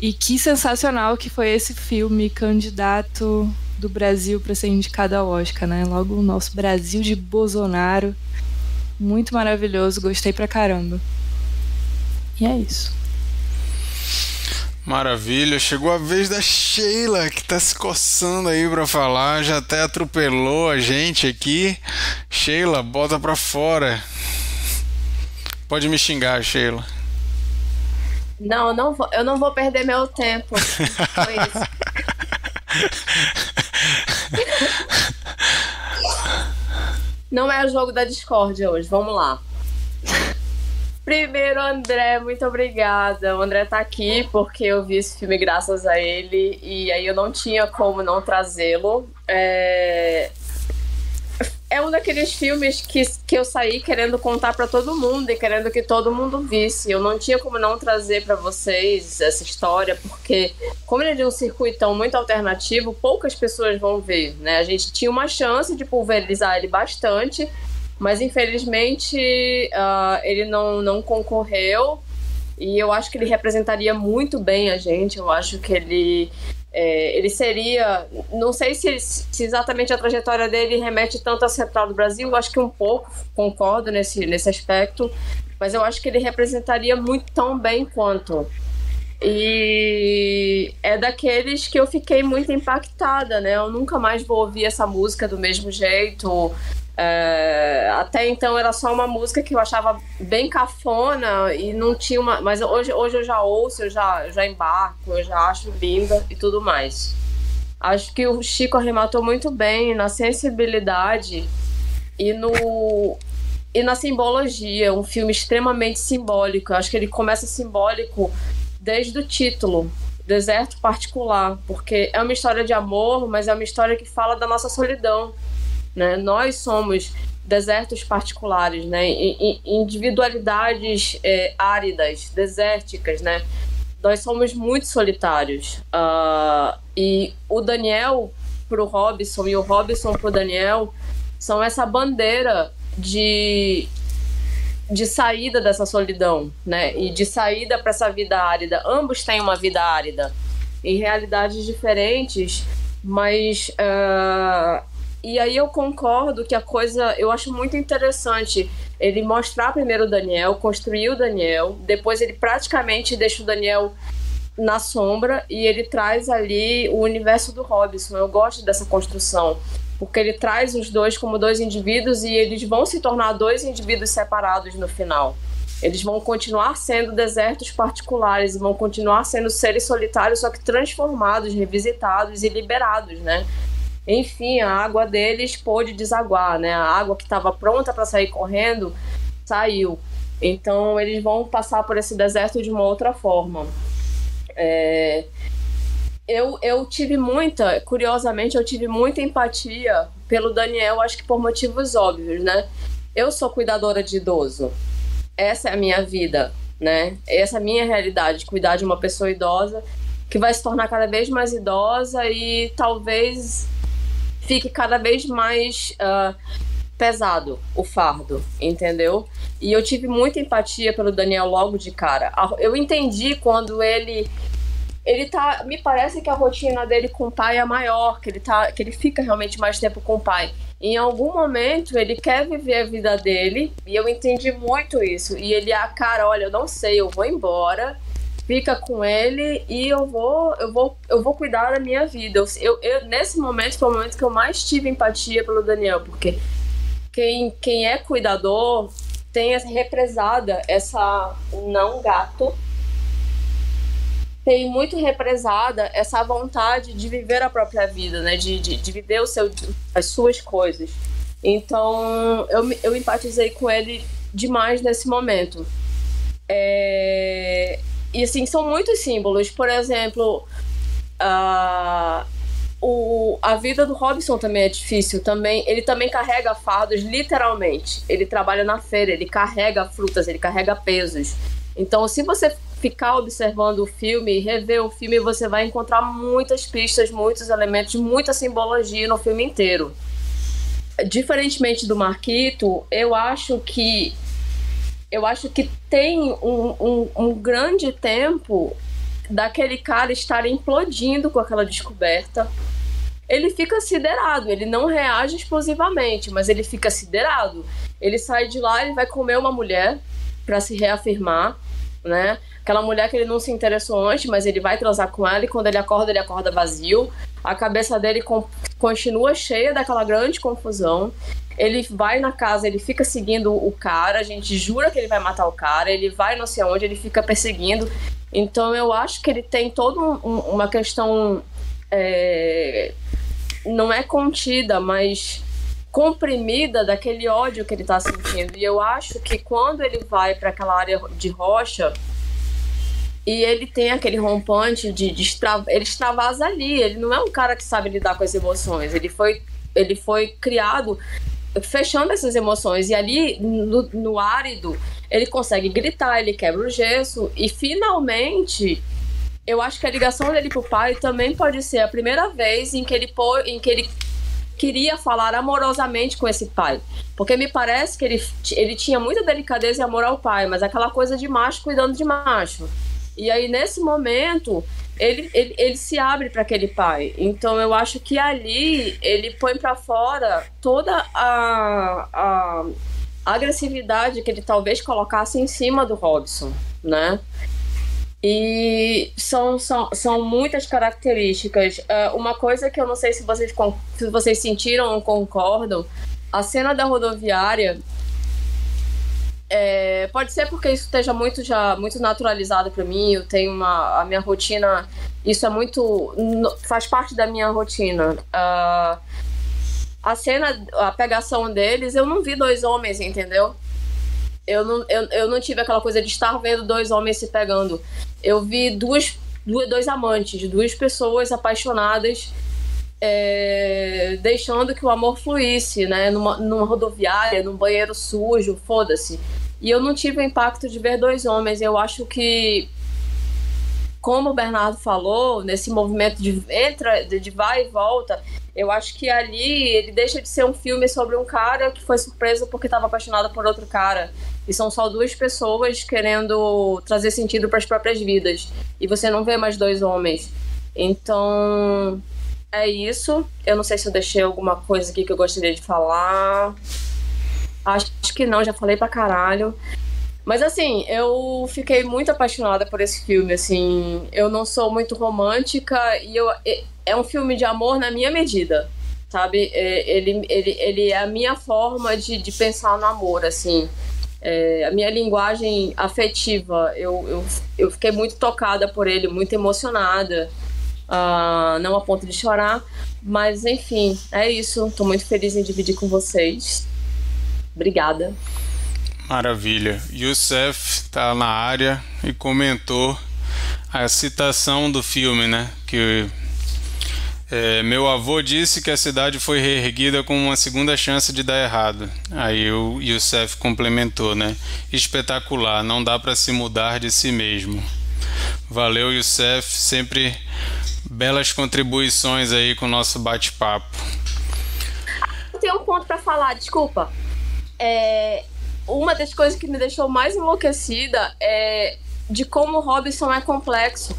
E que sensacional que foi esse filme, candidato do Brasil para ser indicado ao Oscar, né? Logo o nosso Brasil de Bolsonaro. Muito maravilhoso, gostei pra caramba. E é isso. Maravilha, chegou a vez da Sheila que tá se coçando aí para falar, já até atropelou a gente aqui. Sheila, bota pra fora. Pode me xingar, Sheila. Não, não vou, eu não vou perder meu tempo. Foi isso. [LAUGHS] Não é o jogo da Discord hoje, vamos lá. Primeiro, André, muito obrigada. O André tá aqui porque eu vi esse filme graças a ele e aí eu não tinha como não trazê-lo. É é um daqueles filmes que, que eu saí querendo contar para todo mundo e querendo que todo mundo visse. Eu não tinha como não trazer para vocês essa história, porque como ele é de um circuitão muito alternativo, poucas pessoas vão ver, né? A gente tinha uma chance de pulverizar ele bastante, mas infelizmente uh, ele não, não concorreu. E eu acho que ele representaria muito bem a gente. Eu acho que ele é, ele seria. Não sei se, se, exatamente a trajetória dele remete tanto à Central do Brasil, acho que um pouco, concordo nesse, nesse aspecto, mas eu acho que ele representaria muito tão bem quanto. E é daqueles que eu fiquei muito impactada, né? Eu nunca mais vou ouvir essa música do mesmo jeito. É, até então era só uma música que eu achava bem cafona e não tinha uma. Mas hoje, hoje eu já ouço, eu já, já embarco, eu já acho linda e tudo mais. Acho que o Chico arrematou muito bem na sensibilidade e no e na simbologia, um filme extremamente simbólico. acho que ele começa simbólico desde o título, Deserto Particular, porque é uma história de amor, mas é uma história que fala da nossa solidão né? Nós somos desertos particulares, né? individualidades é, áridas, desérticas, né? Nós somos muito solitários. Uh, e o Daniel para o Robson e o Robson para o Daniel são essa bandeira de de saída dessa solidão, né? E de saída para essa vida árida. Ambos têm uma vida árida em realidades diferentes, mas uh, e aí eu concordo que a coisa, eu acho muito interessante ele mostrar primeiro o Daniel, construir o Daniel, depois ele praticamente deixa o Daniel na sombra e ele traz ali o universo do Robson. Eu gosto dessa construção, porque ele traz os dois como dois indivíduos e eles vão se tornar dois indivíduos separados no final. Eles vão continuar sendo desertos particulares vão continuar sendo seres solitários, só que transformados, revisitados e liberados, né? Enfim, a água deles pôde desaguar, né? A água que estava pronta para sair correndo saiu. Então eles vão passar por esse deserto de uma outra forma. É... Eu, eu tive muita, curiosamente, eu tive muita empatia pelo Daniel, acho que por motivos óbvios, né? Eu sou cuidadora de idoso. Essa é a minha vida, né? Essa é a minha realidade, cuidar de uma pessoa idosa que vai se tornar cada vez mais idosa e talvez fique cada vez mais uh, pesado o fardo, entendeu? E eu tive muita empatia pelo Daniel logo de cara. Eu entendi quando ele ele tá, me parece que a rotina dele com o pai é maior, que ele tá, que ele fica realmente mais tempo com o pai. Em algum momento ele quer viver a vida dele, e eu entendi muito isso. E ele, ah, cara, olha, eu não sei, eu vou embora fica com ele e eu vou eu vou eu vou cuidar da minha vida. Eu, eu, nesse momento foi o momento que eu mais tive empatia pelo Daniel, porque quem quem é cuidador tem represada essa não gato tem muito represada essa vontade de viver a própria vida, né? De, de, de viver o seu, as suas coisas. Então eu, eu empatizei com ele demais nesse momento. É, e assim, são muitos símbolos. Por exemplo, a, o, a vida do Robson também é difícil. Também, ele também carrega fardos, literalmente. Ele trabalha na feira, ele carrega frutas, ele carrega pesos. Então, se você ficar observando o filme rever o filme, você vai encontrar muitas pistas, muitos elementos, muita simbologia no filme inteiro. Diferentemente do Marquito, eu acho que eu acho que tem um, um, um grande tempo daquele cara estar implodindo com aquela descoberta. Ele fica siderado, ele não reage explosivamente, mas ele fica siderado. Ele sai de lá, ele vai comer uma mulher para se reafirmar, né? Aquela mulher que ele não se interessou antes, mas ele vai transar com ela e quando ele acorda, ele acorda vazio. A cabeça dele continua cheia daquela grande confusão. Ele vai na casa, ele fica seguindo o cara, a gente jura que ele vai matar o cara, ele vai não sei onde, ele fica perseguindo. Então eu acho que ele tem toda um, uma questão. É, não é contida, mas comprimida daquele ódio que ele está sentindo. E eu acho que quando ele vai para aquela área de rocha e ele tem aquele rompante de, de extra, ele extravasa ali. Ele não é um cara que sabe lidar com as emoções. Ele foi, ele foi criado fechando essas emoções. E ali, no, no árido, ele consegue gritar, ele quebra o gesso. E finalmente, eu acho que a ligação dele pro pai também pode ser a primeira vez em que ele, em que ele queria falar amorosamente com esse pai. Porque me parece que ele, ele tinha muita delicadeza e amor ao pai, mas aquela coisa de macho cuidando de macho. E aí, nesse momento, ele, ele, ele se abre para aquele pai. Então, eu acho que ali ele põe para fora toda a, a agressividade que ele talvez colocasse em cima do Robson, né? E são, são, são muitas características. Uh, uma coisa que eu não sei se vocês, se vocês sentiram ou concordam, a cena da rodoviária é, pode ser porque isso esteja muito já muito naturalizado para mim. Eu tenho uma a minha rotina, isso é muito faz parte da minha rotina. Uh, a cena, a pegação deles, eu não vi dois homens, entendeu? Eu não, eu, eu não tive aquela coisa de estar vendo dois homens se pegando. Eu vi duas, duas dois amantes, duas pessoas apaixonadas é, deixando que o amor fluísse, né? Numa, numa rodoviária, num banheiro sujo, foda-se. E eu não tive o impacto de ver dois homens. Eu acho que, como o Bernardo falou, nesse movimento de entra, de vai e volta, eu acho que ali ele deixa de ser um filme sobre um cara que foi surpreso porque estava apaixonado por outro cara. E são só duas pessoas querendo trazer sentido para as próprias vidas. E você não vê mais dois homens. Então, é isso. Eu não sei se eu deixei alguma coisa aqui que eu gostaria de falar. Acho que não, já falei pra caralho. Mas assim, eu fiquei muito apaixonada por esse filme, assim, eu não sou muito romântica e eu é um filme de amor na minha medida, sabe? É, ele, ele, ele é a minha forma de, de pensar no amor, assim. É, a minha linguagem afetiva, eu, eu, eu fiquei muito tocada por ele, muito emocionada uh, não a ponto de chorar. Mas enfim, é isso. Estou muito feliz em dividir com vocês. Obrigada. Maravilha. Youssef está na área e comentou a citação do filme, né? Que é, meu avô disse que a cidade foi reerguida com uma segunda chance de dar errado. Aí o Youssef complementou, né? Espetacular, não dá para se mudar de si mesmo. Valeu, Youssef, sempre belas contribuições aí com o nosso bate-papo. Tem um ponto para falar, desculpa. É, uma das coisas que me deixou mais enlouquecida é de como o Robson é complexo.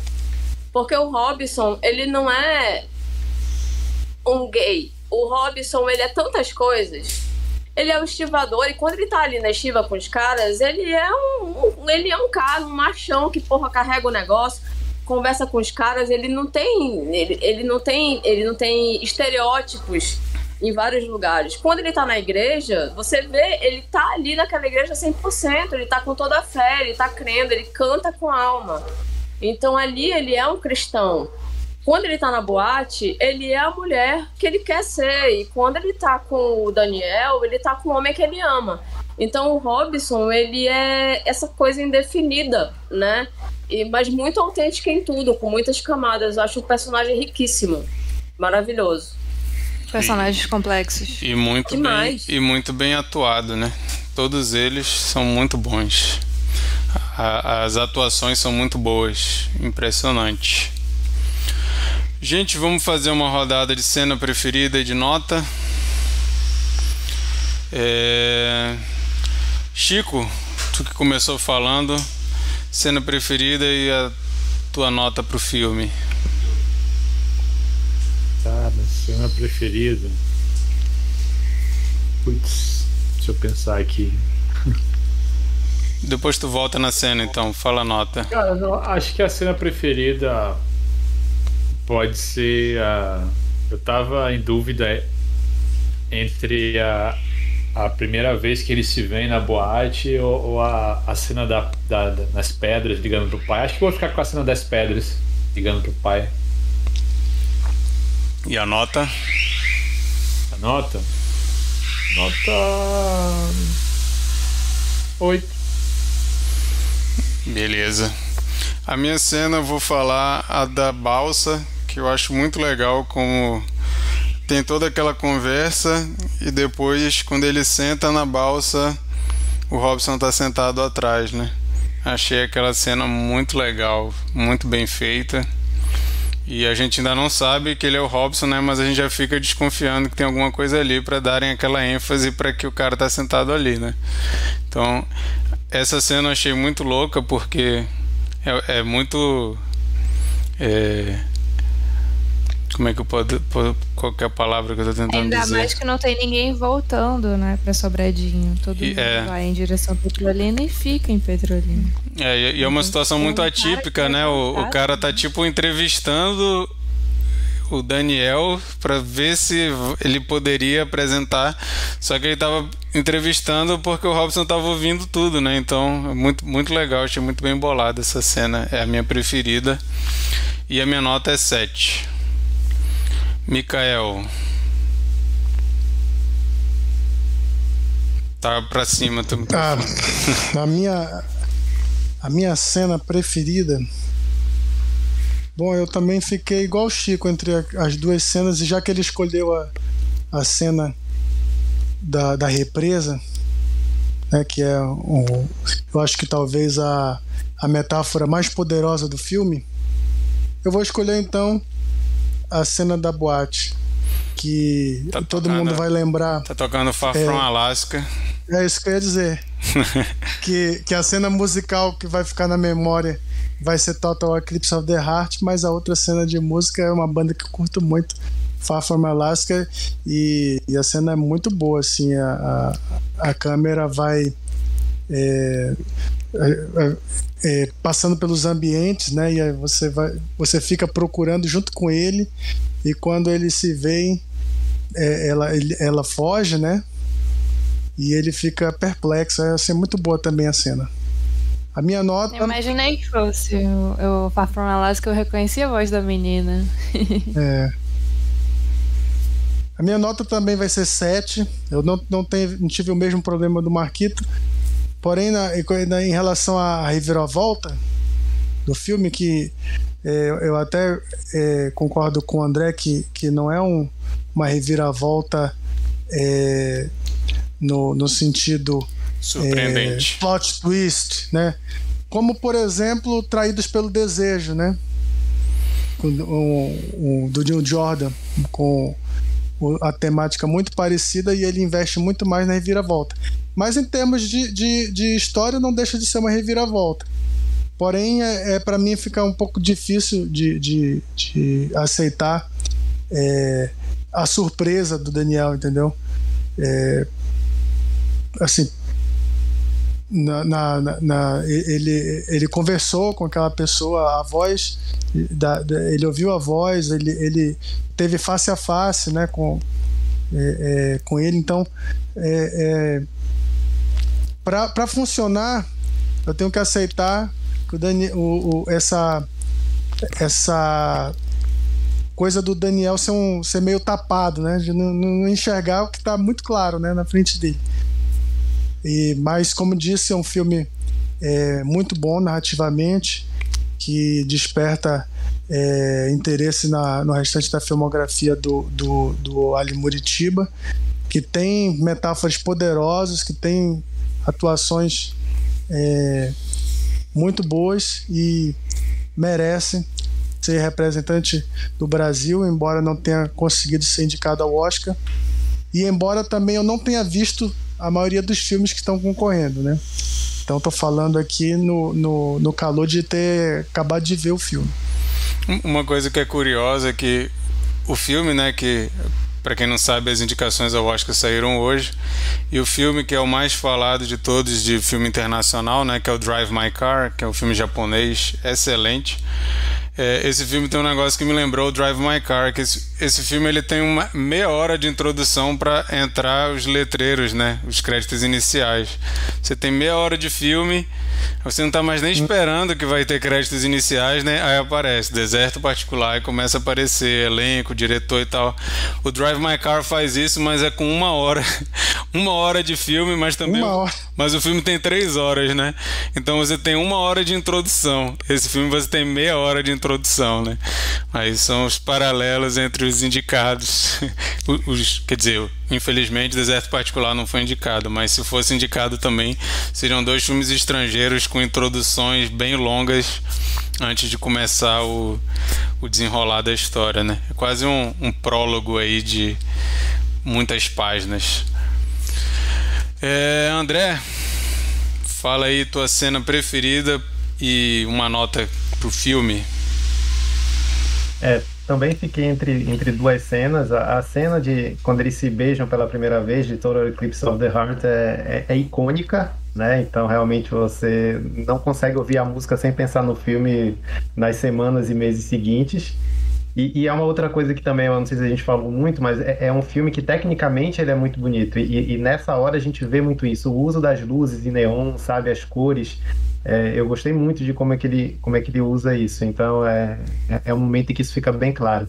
Porque o Robson, ele não é um gay. O Robson, ele é tantas coisas. Ele é um estivador e quando ele tá ali na estiva com os caras, ele é um, ele é um cara, um machão que porra carrega o negócio conversa com os caras, ele não tem. Ele, ele não tem. Ele não tem estereótipos em vários lugares. Quando ele tá na igreja, você vê, ele tá ali naquela igreja 100%, ele tá com toda a fé, ele tá crendo, ele canta com alma. Então ali ele é um cristão. Quando ele tá na boate, ele é a mulher que ele quer ser. E quando ele tá com o Daniel, ele tá com o homem que ele ama. Então o Robson, ele é essa coisa indefinida, né? e, mas muito autêntica em tudo, com muitas camadas. Eu acho um personagem riquíssimo, maravilhoso. Personagens e, complexos. E muito Demais. bem e muito bem atuado, né? Todos eles são muito bons. A, as atuações são muito boas, impressionante. Gente, vamos fazer uma rodada de cena preferida e de nota. É... Chico, tu que começou falando, cena preferida e a tua nota pro filme. Tá, cena preferida. Putz, deixa eu pensar aqui. Depois tu volta na cena, então, fala a nota. Cara, não, acho que a cena preferida pode ser a. Eu tava em dúvida entre a, a primeira vez que eles se veem na boate ou, ou a, a cena da, da, da, das pedras ligando pro pai. Acho que vou ficar com a cena das pedras ligando pro pai. E a nota? A nota? Nota. 8. Beleza. A minha cena eu vou falar a da balsa, que eu acho muito legal como tem toda aquela conversa e depois quando ele senta na balsa, o Robson tá sentado atrás, né? Achei aquela cena muito legal, muito bem feita. E a gente ainda não sabe que ele é o Robson, né? Mas a gente já fica desconfiando que tem alguma coisa ali para darem aquela ênfase para que o cara tá sentado ali, né? Então, essa cena eu achei muito louca porque é, é muito. É, como é que eu posso. Qual é a palavra que eu tô tentando Ainda dizer? Ainda mais que não tem ninguém voltando, né, pra Sobradinho. Todo E- mundo é. vai em direção a Petrolina e fica em Petrolina. É, e- é uma situação muito atípica, né? O, o cara tá tipo entrevistando o Daniel pra ver se ele poderia apresentar, só que ele tava entrevistando porque o Robson tava ouvindo tudo, né? Então, é muito muito legal, achei muito bem bolada essa cena, é a minha preferida. E a minha nota é 7. Mikael. Tá pra cima, tu Ah, a minha a minha cena preferida. Bom, eu também fiquei igual o Chico entre as duas cenas e já que ele escolheu a, a cena da, da represa, né, que é o, eu acho que talvez a, a metáfora mais poderosa do filme, eu vou escolher então a cena da boate, que Tá todo tocando- mundo vai lembrar. Tá tocando Far É. From Alaska. É isso que eu ia dizer. [LAUGHS] que, que a cena musical que vai ficar na memória vai ser Total Eclipse of the Heart, mas a outra cena de música é uma banda que eu curto muito, Far From Alaska, e, e a cena é muito boa, assim, a, a, a câmera vai é, é, é, passando pelos ambientes, né, e aí você, vai, você fica procurando junto com ele, e quando eles se veem, é, ela, ele- ela foge, né, e ele fica perplexo. É assim, muito boa também a cena. A minha nota. Eu imaginei que fosse o, o Far From Alaska, eu reconheci a voz da menina. [LAUGHS] É. A minha nota também vai ser 7. Eu não, não, tenho, não tive o mesmo problema do Marquito. Porém, na, em- na- em relação à reviravolta do filme, que é, eu até é, concordo com o André que, que não é um, uma reviravolta é, no, no sentido Surpreendente. é, plot twist, né? Como, por exemplo, Traídos pelo Desejo, né? O, o- do Neil Jordan, com a temática muito parecida e ele investe muito mais na reviravolta. Mas em termos de, de, de história, não deixa de ser uma reviravolta. Porém, é, é para mim fica um pouco difícil de, de, de aceitar é, a surpresa do Daniel, entendeu? É, assim, na, na, na- ele, ele conversou com aquela pessoa, a voz, da, da- ele ouviu a voz, ele, ele teve face a face né, com, é, é, com ele, então é, para funcionar eu tenho que aceitar que o Dani, o, o- essa, essa coisa do Daniel ser, um, ser meio tapado, né, de não, não enxergar o que está muito claro né, na frente dele. E, mas, como disse, é um filme é, muito bom narrativamente, que desperta é, interesse na, no restante da filmografia do, do, do Ali Muritiba, que tem metáforas poderosas, que tem atuações é, muito boas e merece ser representante do Brasil, embora não tenha conseguido ser indicado ao Oscar. E embora também eu não tenha visto a maioria dos filmes que estão concorrendo, né? Então estou falando aqui no, no, no calor de ter acabado de ver o filme. Uma coisa que é curiosa é que o filme, né, que Para quem não sabe, as indicações ao Oscar saíram hoje. E o filme que é o mais falado de todos de filme internacional, né, que é o Drive My Car, que é um filme japonês excelente. É, esse filme tem um negócio que me lembrou o Drive My Car, que esse, esse filme ele tem uma meia hora de introdução para entrar os letreiros, né, os créditos iniciais. Você tem meia hora de filme, você não está mais nem esperando que vai ter créditos iniciais, né? Aí aparece deserto particular e começa a aparecer elenco, diretor e tal. O Drive My Car faz isso, mas é com uma hora, [LAUGHS] uma hora de filme, mas também, Uma hora. mas o filme tem três horas, né? Então você tem uma hora de introdução. Esse filme você tem meia hora de introdução, né? Aí são os paralelos entre os indicados. [LAUGHS] Os, quer dizer, infelizmente Deserto Particular não foi indicado, mas se fosse indicado também, seriam dois filmes estrangeiros com introduções bem longas antes de começar o, o desenrolar da história, né? É quase um, um prólogo aí de muitas páginas. É, André, fala aí tua cena preferida e uma nota pro filme. É, também fiquei entre, entre duas cenas. A, a cena de quando eles se beijam pela primeira vez, de Total Eclipse of the Heart, é, é, é icônica, né? Então realmente você não consegue ouvir a música sem pensar no filme nas semanas e meses seguintes. E, e é uma outra coisa que também, eu não sei se a gente falou muito, mas é, é um filme que tecnicamente ele é muito bonito. E, e nessa hora a gente vê muito isso. O uso das luzes e neon, sabe, as cores. É, eu gostei muito de como é que ele, como é que ele usa isso. Então é, é, é um momento em que isso fica bem claro.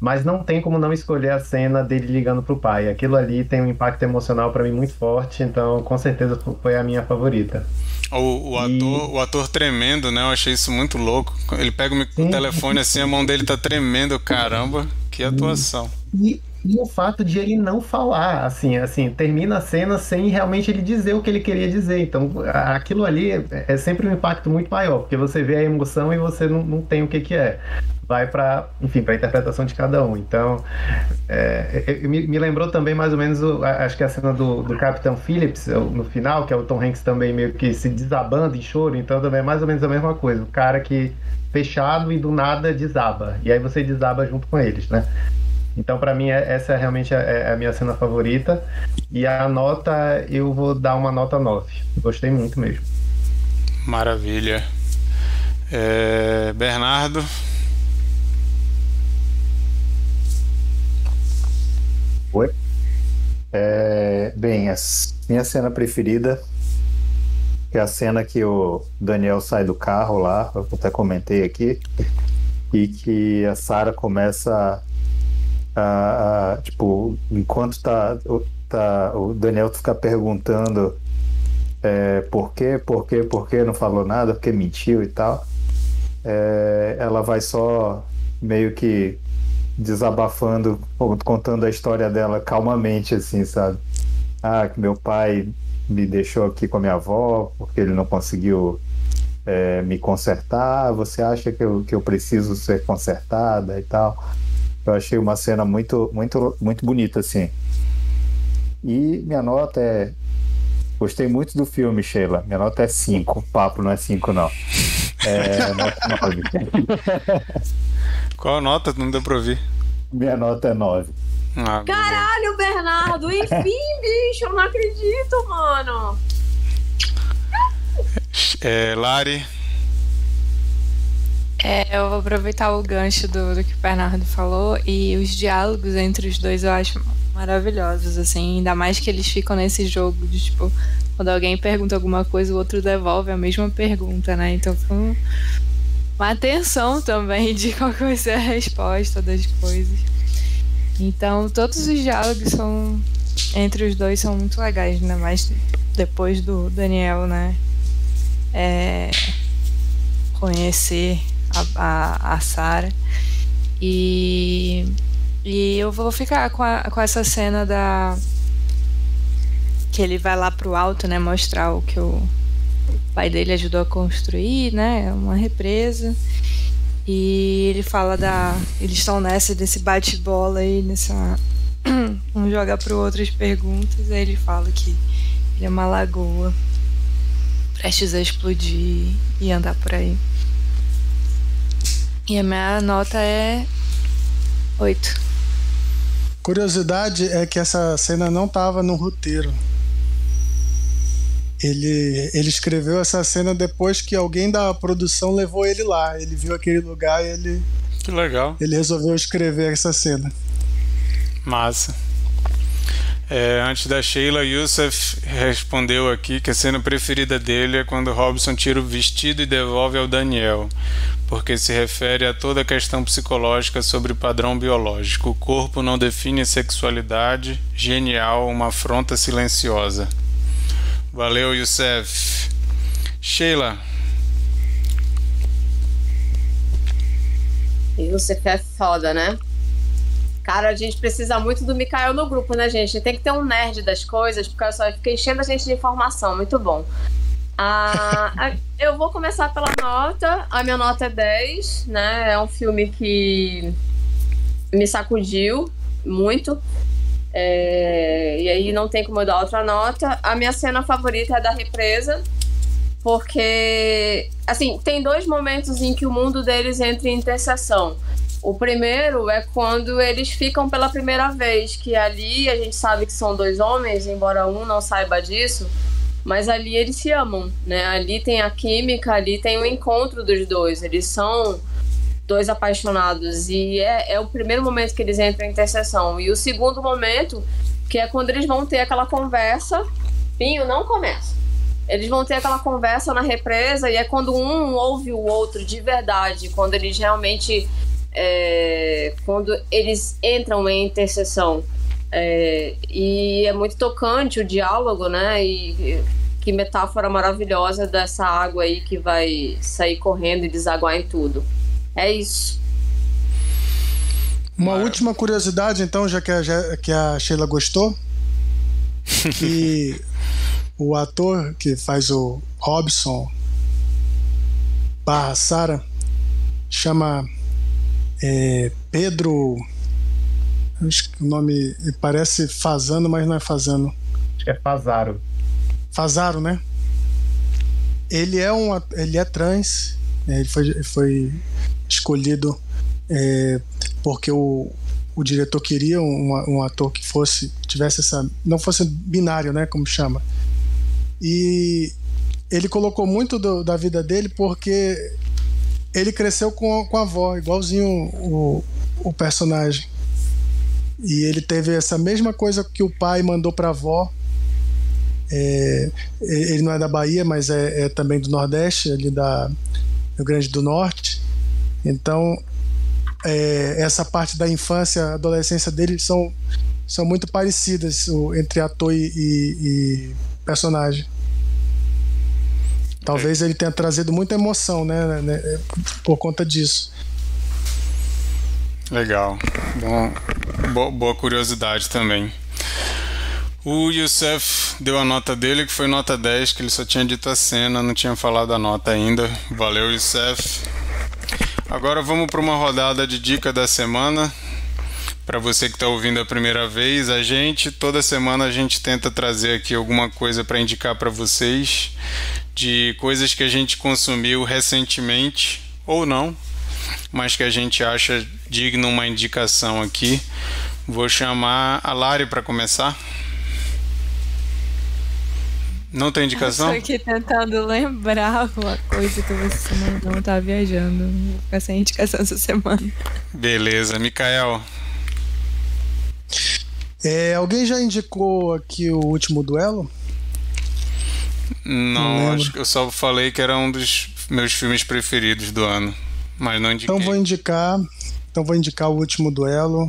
Mas não tem como não escolher a cena dele ligando pro pai. Aquilo ali tem um impacto emocional para mim muito forte, então com certeza foi a minha favorita. O, o, E- ator, o ator tremendo, né? Eu achei isso muito louco. Ele pega o Sim. telefone assim, a mão dele tá tremendo. Caramba, que atuação. E, e o fato de ele não falar, assim, assim, termina a cena sem realmente ele dizer o que ele queria dizer. Então, aquilo ali é, é sempre um impacto muito maior, porque você vê a emoção e você não, não tem o que que é. Vai para, enfim, para interpretação de cada um. Então, é, é, me, me lembrou também mais ou menos, o- acho que a cena do, do Capitão Phillips, no final, que é o Tom Hanks também meio que se desabando em choro, então também é mais ou menos a mesma coisa. O cara que fechado e do nada desaba. E aí você desaba junto com eles, né? Então, pra mim, é- essa é realmente a, é a minha cena favorita. E a nota, eu vou dar uma nota 9. Gostei muito mesmo. Maravilha. É, Bernardo, Oi? É, bem, a minha cena preferida é a cena que o Daniel sai do carro lá, eu até comentei aqui, e que a Sarah começa a, a- tipo, enquanto tá, o- tá, o Daniel fica perguntando é, por quê, por quê, por quê, não falou nada, porque mentiu e tal, é, ela vai só meio que desabafando, contando a história dela calmamente, assim, sabe? Ah, que meu pai me deixou aqui com a minha avó porque ele não conseguiu é, me consertar. Você acha que eu, que eu preciso ser consertada e tal? Eu achei uma cena muito, muito, muito bonita, assim. E minha nota é. Gostei muito do filme, Sheila. Minha nota é 5. O papo não é 5, não. É nota 9. qual a nota? Não deu pra ouvir. Minha nota é 9. Ah. Caralho, Bernardo! Enfim, bicho, eu não acredito, mano! É, Lari, É, eu vou aproveitar o gancho do, do que o Bernardo falou e os diálogos entre os dois eu acho maravilhosos, assim, ainda mais que eles ficam nesse jogo de tipo, quando alguém pergunta alguma coisa, o outro devolve a mesma pergunta, né? Então foi um- uma atenção também de [LAUGHS] qual vai ser a resposta das coisas. Então todos os diálogos são entre os dois são muito legais, ainda mais depois do Daniel, né? É, conhecer a, a, a Sarah. E, e eu vou ficar com, a- com essa cena da. Que ele vai lá pro alto, né? Mostrar o que o pai dele ajudou a construir, né? Uma represa. E ele fala da. Eles estão nessa desse bate-bola aí, nessa. [CLEARS THROAT] Um joga pro outro as perguntas. Aí ele fala que ele é uma lagoa prestes a explodir e andar por aí. E a minha nota é 8. Curiosidade é que essa cena não estava no roteiro. Ele, ele escreveu essa cena depois que alguém da produção levou ele lá. Ele viu aquele lugar e ele. Que legal. Ele resolveu escrever essa cena. Massa. É, antes da Sheila, Youssef respondeu aqui que a cena preferida dele é quando Robson tira o vestido e devolve ao Daniel, porque se refere a toda a questão psicológica sobre padrão biológico. O corpo não define sexualidade, genial, uma afronta silenciosa. Valeu, Youssef. Sheila. Youssef é foda, né? Cara, a gente precisa muito do Mikael no grupo, né, gente? Tem que ter um nerd das coisas, porque eu só fica enchendo a gente de informação. Muito bom. Ah, eu vou começar pela nota. A minha nota é 10, né? É um filme que me sacudiu muito. É, e aí não tem como eu dar outra nota. A minha cena favorita é da represa, porque assim, tem dois momentos em que o mundo deles entra em interseção. O primeiro é quando eles ficam pela primeira vez, que ali a gente sabe que são dois homens, embora um não saiba disso, mas ali eles se amam, né? Ali tem a química, ali tem o encontro dos dois. Eles são dois apaixonados e é, é o primeiro momento que eles entram em interseção. E o segundo momento, que é quando eles vão ter aquela conversa. Pinho, não começa. Eles vão ter aquela conversa na represa e é quando um ouve o outro de verdade, quando eles realmente é, quando eles entram em intercessão. É, e é muito tocante o diálogo, né? E que metáfora maravilhosa dessa água aí que vai sair correndo e desaguar em tudo. É isso. Uma última curiosidade, então, já que a, já que a Sheila gostou, [LAUGHS] que o ator que faz o Robson barra Sara chama é, Pedro. Acho que o nome parece Fazano, mas não é Fazano. Acho que é Fazaro. Fazaro, né? Ele é um, ele é trans. Né? Ele foi, foi escolhido é, porque o, o diretor queria um, um ator que fosse tivesse essa não fosse binário, né? Como chama. E ele colocou muito do, da vida dele porque ele cresceu com, com a avó, igualzinho o, o personagem. E ele teve essa mesma coisa que o pai mandou para a avó. É, ele não é da Bahia, mas é, é, também do Nordeste, ali da Rio Grande do Norte. Então, é, essa parte da infância, adolescência dele são, são muito parecidas o, entre ator e, e, personagem. Talvez ele tenha trazido muita emoção, né, né por conta disso. Legal. Bom, boa, boa curiosidade também. O Youssef deu a nota dele, que foi nota 10, que ele só tinha dito a cena, não tinha falado a nota ainda. Valeu, Youssef. Agora vamos para uma rodada de dica da semana. Para você que está ouvindo a primeira vez, a gente toda semana a gente tenta trazer aqui alguma coisa para indicar para vocês de coisas que a gente consumiu recentemente ou não, mas que a gente acha digno uma indicação aqui. Vou chamar a Lari para começar. Não tem indicação? Estou aqui tentando lembrar alguma coisa que você não, não tá viajando. Vou ficar sem indicação essa semana. Beleza, Mikael. É, alguém já indicou aqui o último duelo? Não, não acho que eu só falei que era um dos meus filmes preferidos do ano, mas não indiquei. Então vou indicar, então vou indicar o último duelo,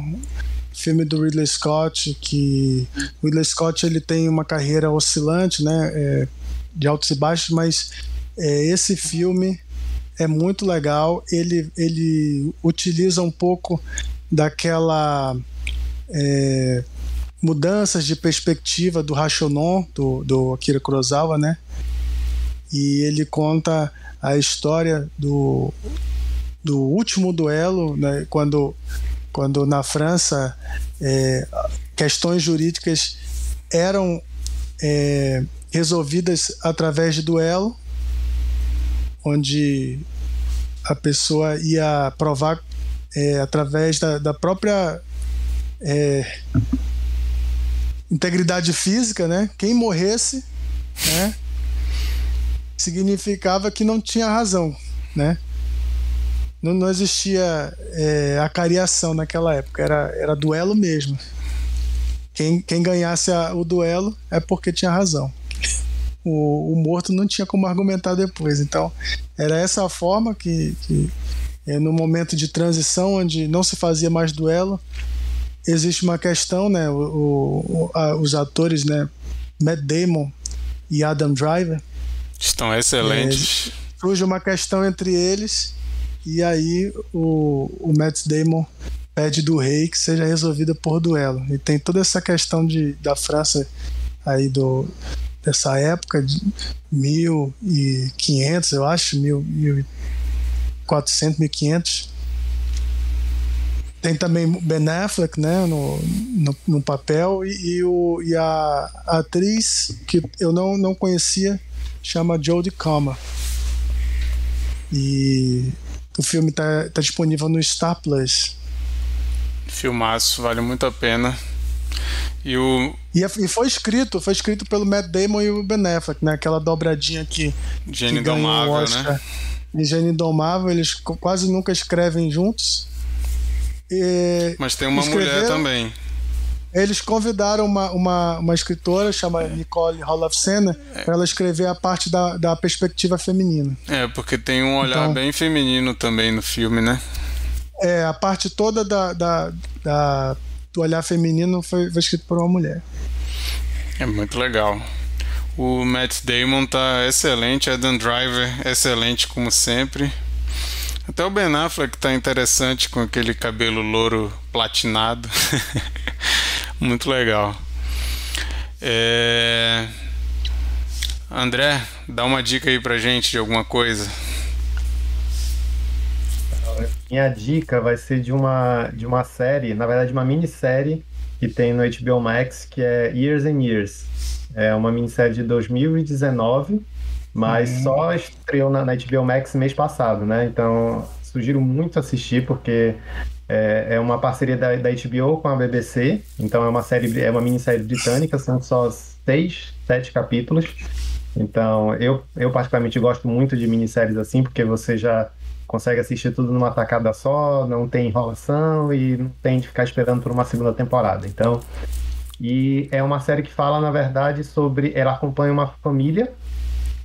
filme do Ridley Scott, que o Ridley Scott ele tem uma carreira oscilante, né, é, de altos e baixos, mas é, esse filme é muito legal. Ele ele utiliza um pouco daquela é, mudanças de perspectiva do Rashonon, do, do Akira Kurosawa, né? E ele conta a história do, do último duelo, né? quando, quando na França é, questões jurídicas eram é, resolvidas através de duelo, onde a pessoa ia provar é, através da, da própria é, integridade física, né? Quem morresse, né? Significava que não tinha razão, né? Não, não existia é, acariação naquela época, era, era duelo mesmo. Quem, quem ganhasse a, o duelo é porque tinha razão. O, o, morto não tinha como argumentar depois. Então, era essa a forma que, que é, no momento de transição, onde não se fazia mais duelo, existe uma questão, né? O, o, a, os atores, né? Matt Damon e Adam Driver estão excelentes. É, surge uma questão entre eles e aí o, o Matt Damon pede do rei que seja resolvida por duelo. E tem toda essa questão de, da França aí do dessa época de 1500, eu acho, 1400, 1500 tem também Ben Affleck, né, no, no, no papel, e, e, o, e a, atriz que eu não, não conhecia chama Jodie Comer. E o filme está tá disponível no Star Plus. Filmaço, vale muito a pena. E, o... e, e foi escrito, foi escrito pelo Matt Damon e o Ben Affleck, né? Aquela dobradinha que Indomável, o Oscar. né? E Gênio Indomável, eles quase nunca escrevem juntos. E Mas tem uma mulher também. Eles convidaram uma, uma, uma escritora chamada é. Nicole Holofcener é. para ela escrever a parte da, da perspectiva feminina. É, porque tem um olhar então, bem feminino também no filme, né? É, a parte toda da, da, da do olhar feminino foi, foi escrito por uma mulher. É muito legal. O Matt Damon tá excelente, Adam Driver excelente como sempre. Até o Ben Affleck tá interessante com aquele cabelo louro platinado. [LAUGHS] Muito legal. É... André, dá uma dica aí pra gente de alguma coisa. Minha dica vai ser de uma, de uma série, na verdade, uma minissérie que tem no HBO Max, que é Years and Years. É uma minissérie de 2019 mas uhum. só estreou na, na HBO Max mês passado, né? Então, sugiro muito assistir, porque é, é uma parceria da, da, HBO com a BBC. Então, é uma série, é uma minissérie britânica, são só seis, sete capítulos. Então, eu, eu particularmente gosto muito de minisséries assim, porque você já consegue assistir tudo numa tacada só, não tem enrolação e não tem de ficar esperando por uma segunda temporada. Então, e é uma série que fala, na verdade, sobre. Ela acompanha uma família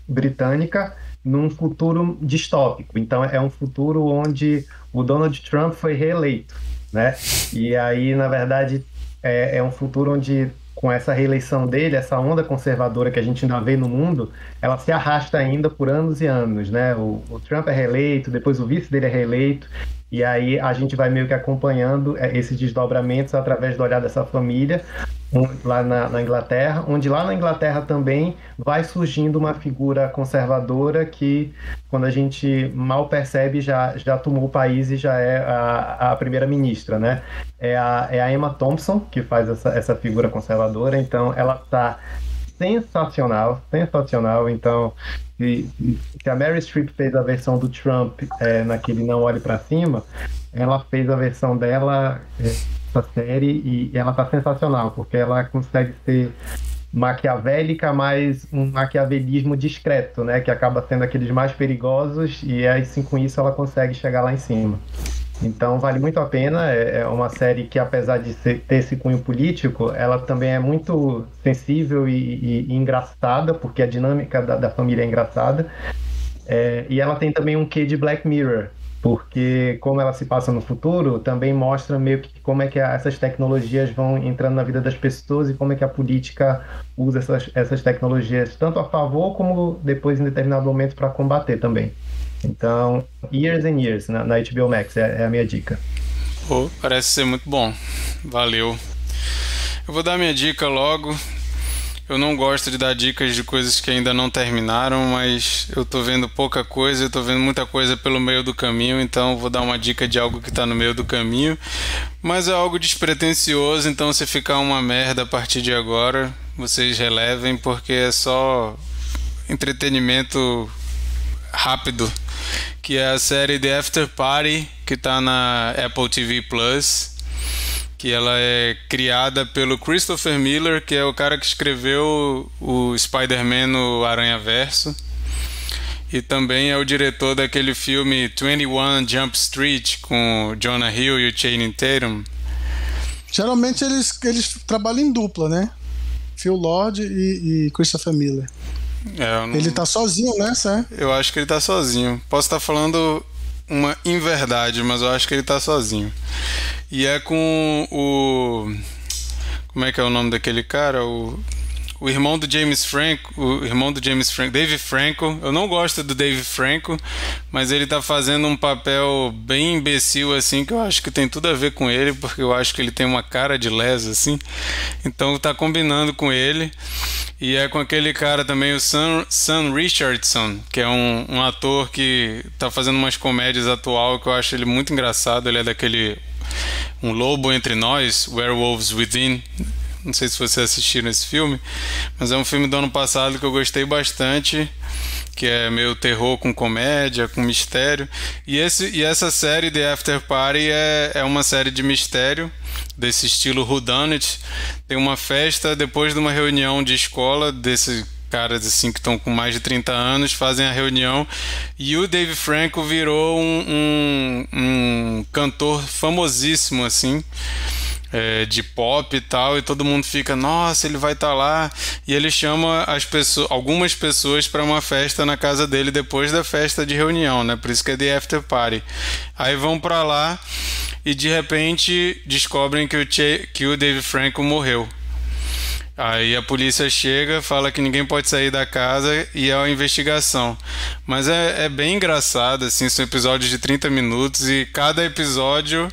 britânica num futuro distópico. Então é um futuro onde o Donald Trump foi reeleito, né? E aí, na verdade, é, é um futuro onde com essa reeleição dele, essa onda conservadora que a gente ainda vê no mundo, ela se arrasta ainda por anos e anos, né? O, o Trump é reeleito, depois o vice dele é reeleito, e aí a gente vai meio que acompanhando é, esses desdobramentos através do olhar dessa família lá na, na, Inglaterra, onde lá na Inglaterra também vai surgindo uma figura conservadora que, quando a gente mal percebe, já, já tomou o país e já é a, a primeira-ministra, né? É a, é a Emma Thompson que faz essa, essa figura conservadora, então ela está sensacional, sensacional. Então, se, se, a Mary Streep fez a versão do Trump é, naquele Não Olhe para Cima, ela fez a versão dela é, essa série e ela tá sensacional, porque ela consegue ser maquiavélica, mas um maquiavelismo discreto, né? Que acaba sendo aqueles mais perigosos e aí sim com isso ela consegue chegar lá em cima. Então vale muito a pena, é, é uma série que apesar de ser, ter esse cunho político, ela também é muito sensível e, e, e engraçada, porque a dinâmica da, da família é engraçada. É, e ela tem também um quê de Black Mirror, porque como ela se passa no futuro, também mostra meio que como é que essas tecnologias vão entrando na vida das pessoas e como é que a política usa essas, essas tecnologias tanto a favor como depois em determinado momento para combater também. Então, Years and Years na, na HBO Max é, é, a minha dica. Oh, parece ser muito bom. Valeu. Eu vou dar minha dica logo. Eu não gosto de dar dicas de coisas que ainda não terminaram, mas eu tô vendo pouca coisa, eu tô vendo muita coisa pelo meio do caminho, então vou dar uma dica de algo que tá no meio do caminho. Mas é algo despretensioso, então se ficar uma merda a partir de agora, vocês relevem, porque é só entretenimento rápido, que é a série The After Party, que tá na Apple TV Plus que ela é criada pelo Christopher Miller, que é o cara que escreveu o Spider-Man no Aranha Verso. E também é o diretor daquele filme 21 Jump Street com Jonah Hill e o Channing Tatum. Geralmente eles, eles trabalham em dupla, né? Phil Lord e, e Christopher Miller. É, não... Ele tá sozinho nessa, é? Eu acho que ele tá sozinho. Posso estar tá falando uma inverdade, mas eu acho que ele tá sozinho. E é com o. Como é que é o nome daquele cara? O o irmão do James Franco, o irmão do James Franco, Dave Franco. Eu não gosto do Dave Franco, mas ele tá fazendo um papel bem imbecil assim, que eu acho que tem tudo a ver com ele, porque eu acho que ele tem uma cara de les assim. Então tá combinando com ele. E é com aquele cara também, o Sam, Sam Richardson, que é um, um ator que tá fazendo umas comédias atual que eu acho ele muito engraçado. Ele é daquele Um Lobo Entre Nós, Werewolves Within. Não sei se vocês assistiram esse filme, mas é um filme do ano passado que eu gostei bastante, que é meio terror com comédia, com mistério. E, esse, e essa série The After Party é, é uma série de mistério desse estilo whodunit. Tem uma festa depois de uma reunião de escola desse caras assim que estão com mais de 30 anos fazem a reunião e o Dave Franco virou um, um, um cantor famosíssimo assim é, de pop e tal, e todo mundo fica, nossa, ele vai estar tá lá, e ele chama as pessoas, algumas pessoas para uma festa na casa dele depois da festa de reunião, né? Por isso que é The After Party. Aí vão para lá e de repente descobrem que o, che, que o Dave Franco morreu. Aí a polícia chega, fala que ninguém pode sair da casa e é uma investigação. Mas é, é bem engraçado, assim, são episódios de 30 minutos e cada episódio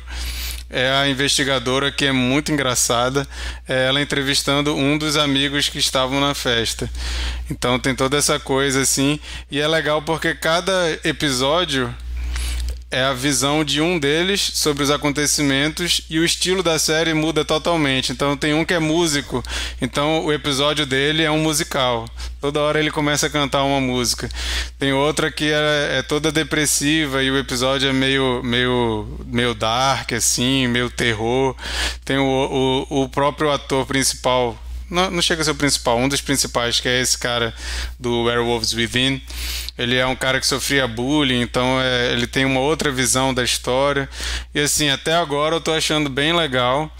é a investigadora que é muito engraçada, é ela entrevistando um dos amigos que estavam na festa. Então tem toda essa coisa assim, e é legal porque cada episódio é a visão de um deles sobre os acontecimentos e o estilo da série muda totalmente. Então tem um que é músico, então o episódio dele é um musical. Toda hora ele começa a cantar uma música. Tem outra que é, é toda depressiva e o episódio é meio, meio, meio dark, assim, meio terror. Tem o, o, o próprio ator principal não, não, chega a ser o principal, um dos principais, que é esse cara do Werewolves Within. Ele é um cara que sofria bullying, então é, ele tem uma outra visão da história. E assim, até agora eu tô achando bem legal.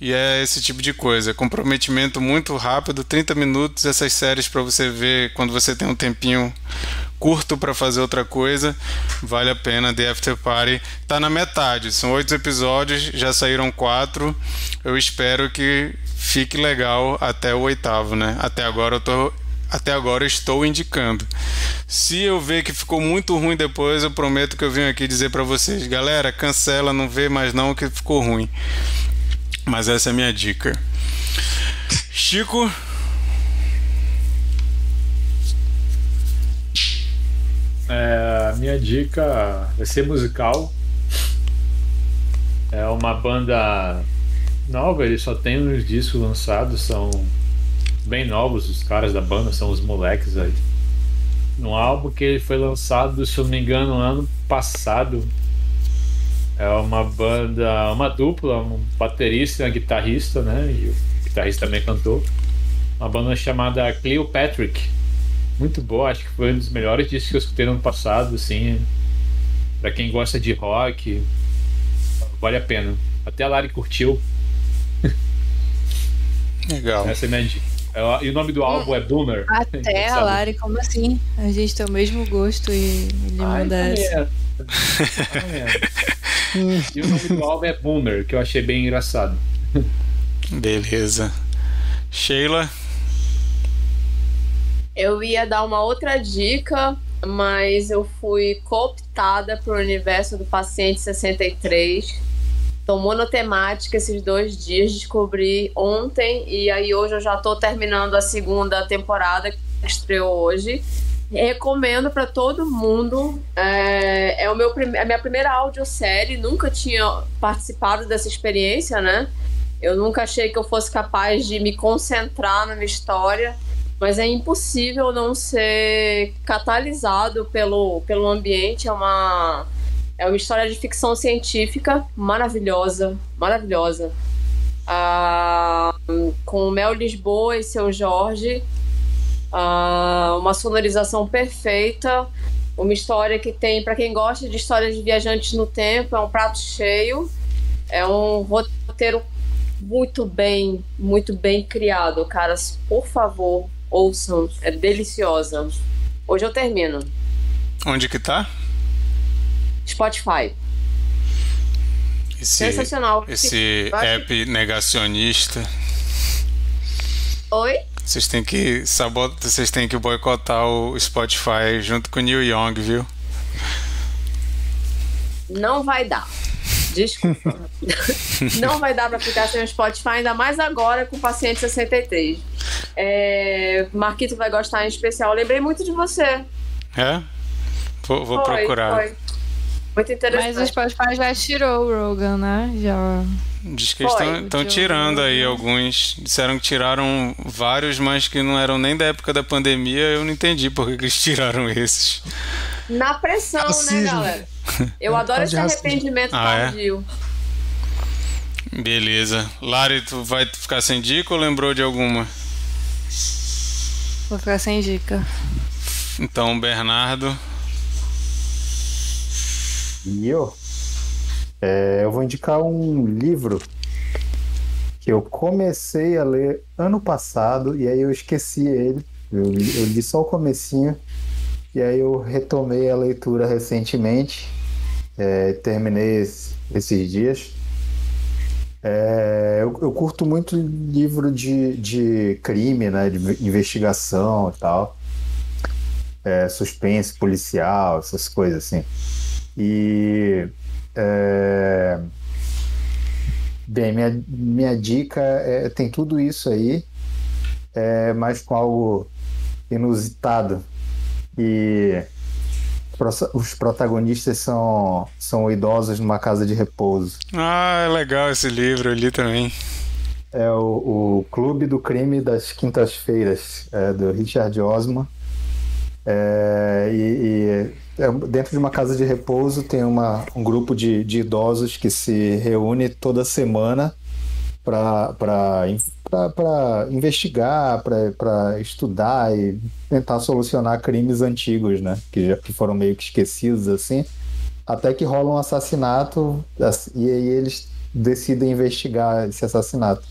E é esse tipo de coisa, comprometimento muito rápido, 30 minutos, essas séries para você ver quando você tem um tempinho curto para fazer outra coisa, vale a pena. The After Party tá na metade, são oito episódios, já saíram quatro. Eu espero que fique legal até o oitavo, né? Até agora eu tô até agora estou indicando. Se eu ver que ficou muito ruim depois, eu prometo que eu venho aqui dizer para vocês, galera, cancela, não vê mais não que ficou ruim. Mas essa é a minha dica. Chico, É, a minha dica vai ser musical. É uma banda nova, eles só tem uns discos lançados, são bem novos, os caras da banda são os moleques aí. Um álbum que foi lançado, se eu não me engano, ano passado. É uma banda, uma dupla, um baterista e uma guitarrista, né? E o guitarrista também cantou. Uma banda chamada Cleopatrick. Muito boa, acho que foi um dos melhores discos que eu escutei no ano passado, assim. Pra quem gosta de rock, vale a pena. Até a Lari curtiu. [LAUGHS] Legal. Essa é a minha dica. É, e o nome do álbum é Boomer. Até [LAUGHS] a Lari, como assim? A gente tem o mesmo gosto e ele Ai, manda essa. [LAUGHS] e o nome do álbum é Boomer, que eu achei bem engraçado. Beleza. Sheila? Eu ia dar uma outra dica, mas eu fui cooptada o universo do Paciente 63 Tô monotemática esses dois dias, descobri ontem e aí hoje eu já tô terminando a segunda temporada que estreou hoje. Recomendo para todo mundo. É, é, o meu, é a minha primeira audiosérie, nunca tinha participado dessa experiência, né? Eu nunca achei que eu fosse capaz de me concentrar numa história, mas é impossível não ser catalisado pelo, pelo ambiente. É uma É uma história de ficção científica maravilhosa, maravilhosa. Ah, com Mel Lisboa e seu Jorge. Ah, uma sonorização perfeita. Uma história que tem, para quem gosta de histórias de viajantes no tempo, é um prato cheio. É um roteiro muito bem, muito bem criado, caras. Por favor, ouçam. É deliciosa. Hoje eu termino. Onde que tá? Spotify. Esse, Sensacional. Esse app negacionista. Oi? Vocês têm que sabot... vocês têm que boicotar o Spotify junto com o Neil Young, viu? Não vai dar. Desculpa. [LAUGHS] não vai dar para ficar sem o Spotify, ainda mais agora com o paciente 63. É... Marquito vai gostar em especial. Eu lembrei muito de você. É? Vou, vou Foi, procurar. foi. Muito interessante. Mas o Spotify já tirou o Rogan, né? Já. Diz que estão tirando aí alguns. Disseram que tiraram vários, mas que não eram nem da época da pandemia. Eu não entendi por que que eles tiraram esses. Na pressão, né, galera? Eu [LAUGHS] adoro esse arrependimento Ah, é? tardio. Beleza. Lari, tu vai ficar sem dica ou lembrou de alguma? Vou ficar sem dica. Então, Bernardo. E eu? É, eu vou indicar um livro que eu comecei a ler ano passado e aí eu esqueci ele. Eu, eu li só o comecinho e aí eu retomei a leitura recentemente. É, terminei esse- esses dias. É, eu, eu curto muito livro de, de crime, né, de investigação e tal. É, suspense policial, essas coisas assim. E é, bem, minha, minha dica é, tem tudo isso aí, é, mas com algo inusitado. E os protagonistas são, são idosos numa casa de repouso. Ah, é legal esse livro, eu li também. É o, o Clube do Crime das Quintas-Feiras, é, do Richard Osman. É, e e, é, dentro de uma casa de repouso tem uma, um grupo de, de idosos que se reúne toda semana para investigar, para estudar e tentar solucionar crimes antigos, né? Que, já, que foram meio que esquecidos assim. Até que rola um assassinato ass- e aí eles decidem investigar esse assassinato.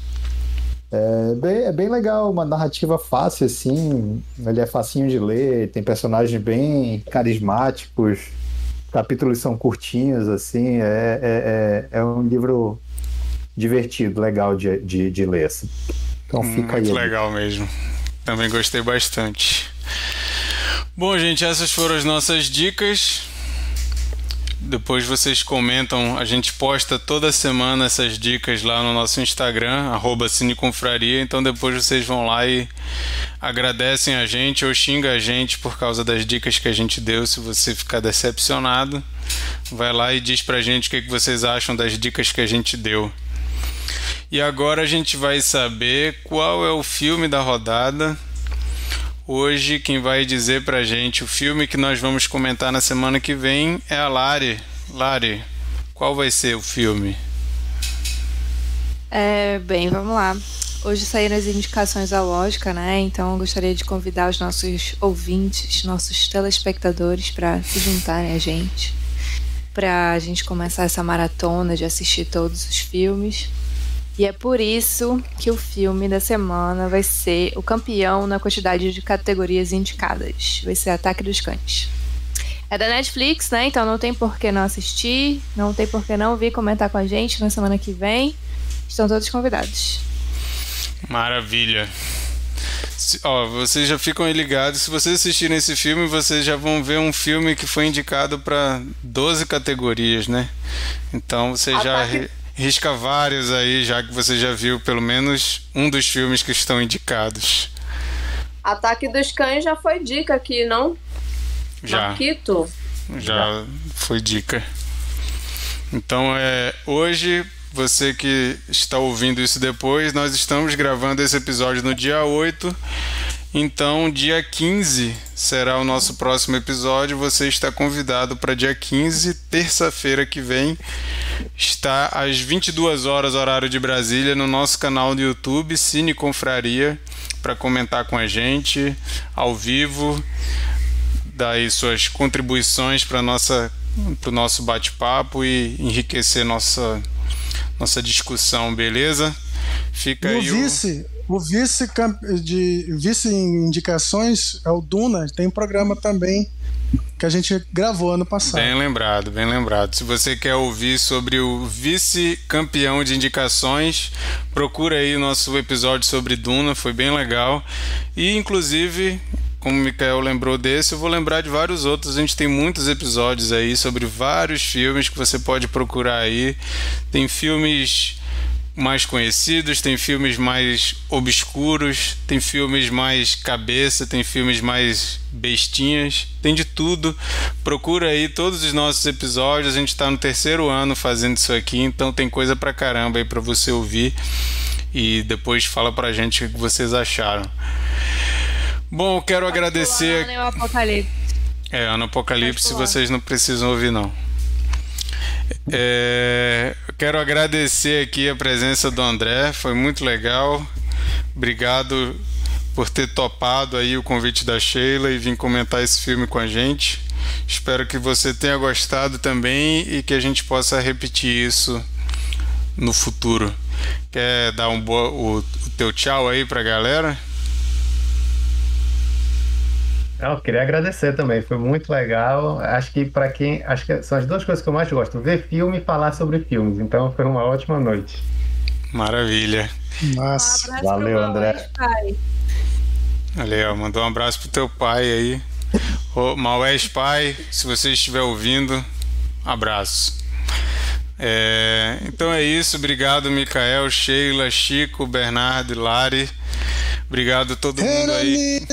É bem, é bem legal, uma narrativa fácil, assim. Ele é facinho de ler, tem personagens bem carismáticos, capítulos são curtinhos, assim. É, é, é, é um livro divertido, legal de, de, de ler. Assim. Então fica aí. Muito legal mesmo. Também gostei bastante. Bom, gente, essas foram as nossas dicas. Depois vocês comentam, a gente posta toda semana essas dicas lá no nosso Instagram, arroba Cineconfraria, então depois vocês vão lá e agradecem a gente ou xingam a gente por causa das dicas que a gente deu, se você ficar decepcionado. Vai lá e diz pra gente o que que vocês acham das dicas que a gente deu. E agora a gente vai saber qual é o filme da rodada. Hoje quem vai dizer pra gente o filme que nós vamos comentar na semana que vem é a Lari. Lari, qual vai ser o filme? É, bem, vamos lá. Hoje saíram as indicações da lógica, né? Então eu gostaria de convidar os nossos ouvintes, nossos telespectadores para se juntarem a gente, para a gente começar essa maratona de assistir todos os filmes. E é por isso que o filme da semana vai ser o campeão na quantidade de categorias indicadas. Vai ser Ataque dos Cães. É da Netflix, né? Então não tem por que não assistir, não tem por que não vir comentar com a gente na semana que vem. Estão todos convidados. Maravilha. Se- ó, vocês já ficam ligados. Se vocês assistirem esse filme, vocês já vão ver um filme que foi indicado para 12 categorias, né? Então você já risca vários aí, já que você já viu pelo menos um dos filmes que estão indicados. Ataque dos Cães já foi dica aqui, não? Já. Marquito? Já foi dica. Então é hoje você que está ouvindo isso depois, nós estamos gravando esse episódio no dia 8 Então, dia 15 será o nosso próximo episódio. Você está convidado para dia 15, terça-feira que vem. Está às 22 horas, horário de Brasília, no nosso canal do YouTube, Cine Confraria, para comentar com a gente ao vivo, dar aí suas contribuições para o nosso bate-papo e enriquecer nossa nossa discussão, beleza? Fica E o aí vice, o vice de vice indicações é o Duna, tem um programa também que a gente gravou ano passado. Bem lembrado, bem lembrado. Se você quer ouvir sobre o vice-campeão de indicações, procura aí nosso episódio sobre Duna, foi bem legal. E inclusive, como o Mikael lembrou desse, eu vou lembrar de vários outros. A gente tem muitos episódios aí sobre vários filmes que você pode procurar aí. Tem filmes mais conhecidos, tem filmes mais obscuros, tem filmes mais cabeça, tem filmes mais bestinhas, tem de tudo. Procura aí todos os nossos episódios. A gente está no terceiro ano fazendo isso aqui, então tem coisa pra caramba aí pra você ouvir e depois fala pra gente o que vocês acharam. Bom, eu quero agradecer. Pulando em um apocalipse. É, Ano Apocalipse vocês não precisam ouvir, não. É, quero agradecer aqui a presença do André, foi muito legal. Obrigado por ter topado aí o convite da Sheila e vir comentar esse filme com a gente. Espero que você tenha gostado também e que a gente possa repetir isso no futuro. Quer dar um boa, o, o teu tchau aí pra galera? Não, eu queria agradecer também, foi muito legal. Acho que para quem, acho que são as duas coisas que eu mais gosto, ver filme e falar sobre filmes. Então foi uma ótima noite. Maravilha. Nossa. Um Valeu, pro André. Pai. Ó, mandou um abraço pro teu pai aí. Ô, Maués pai, se você estiver ouvindo, abraço. É, então é isso, obrigado Micael, Sheila, Chico, Bernardo e Lari. Obrigado a todo And mundo aí.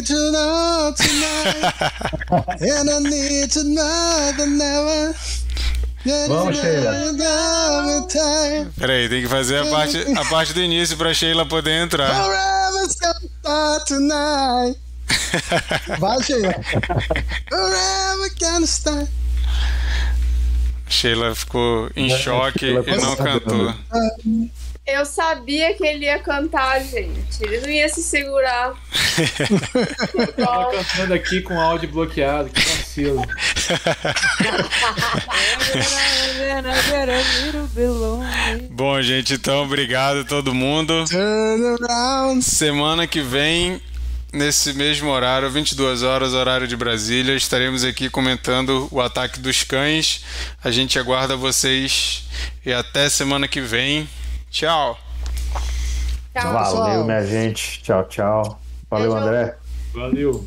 Vamos, Sheila. Peraí, tem que fazer a parte, a parte do início pra Sheila poder entrar. [LAUGHS] Vai, Sheila. Forever gonna start. Sheila ficou em choque Sheila e não tá cantou. Eu sabia que ele ia cantar, gente. Ele não ia se segurar. [LAUGHS] Tava cantando aqui com áudio bloqueado, que vacilo. [LAUGHS] Bom, gente, então obrigado a todo mundo. Semana que vem, nesse mesmo horário, 22 horas, horário de Brasília, estaremos aqui comentando o ataque dos cães. A gente aguarda vocês e até semana que vem. Tchau. Tchau. Valeu, pessoal. minha gente. Tchau, tchau. Valeu. André. Valeu.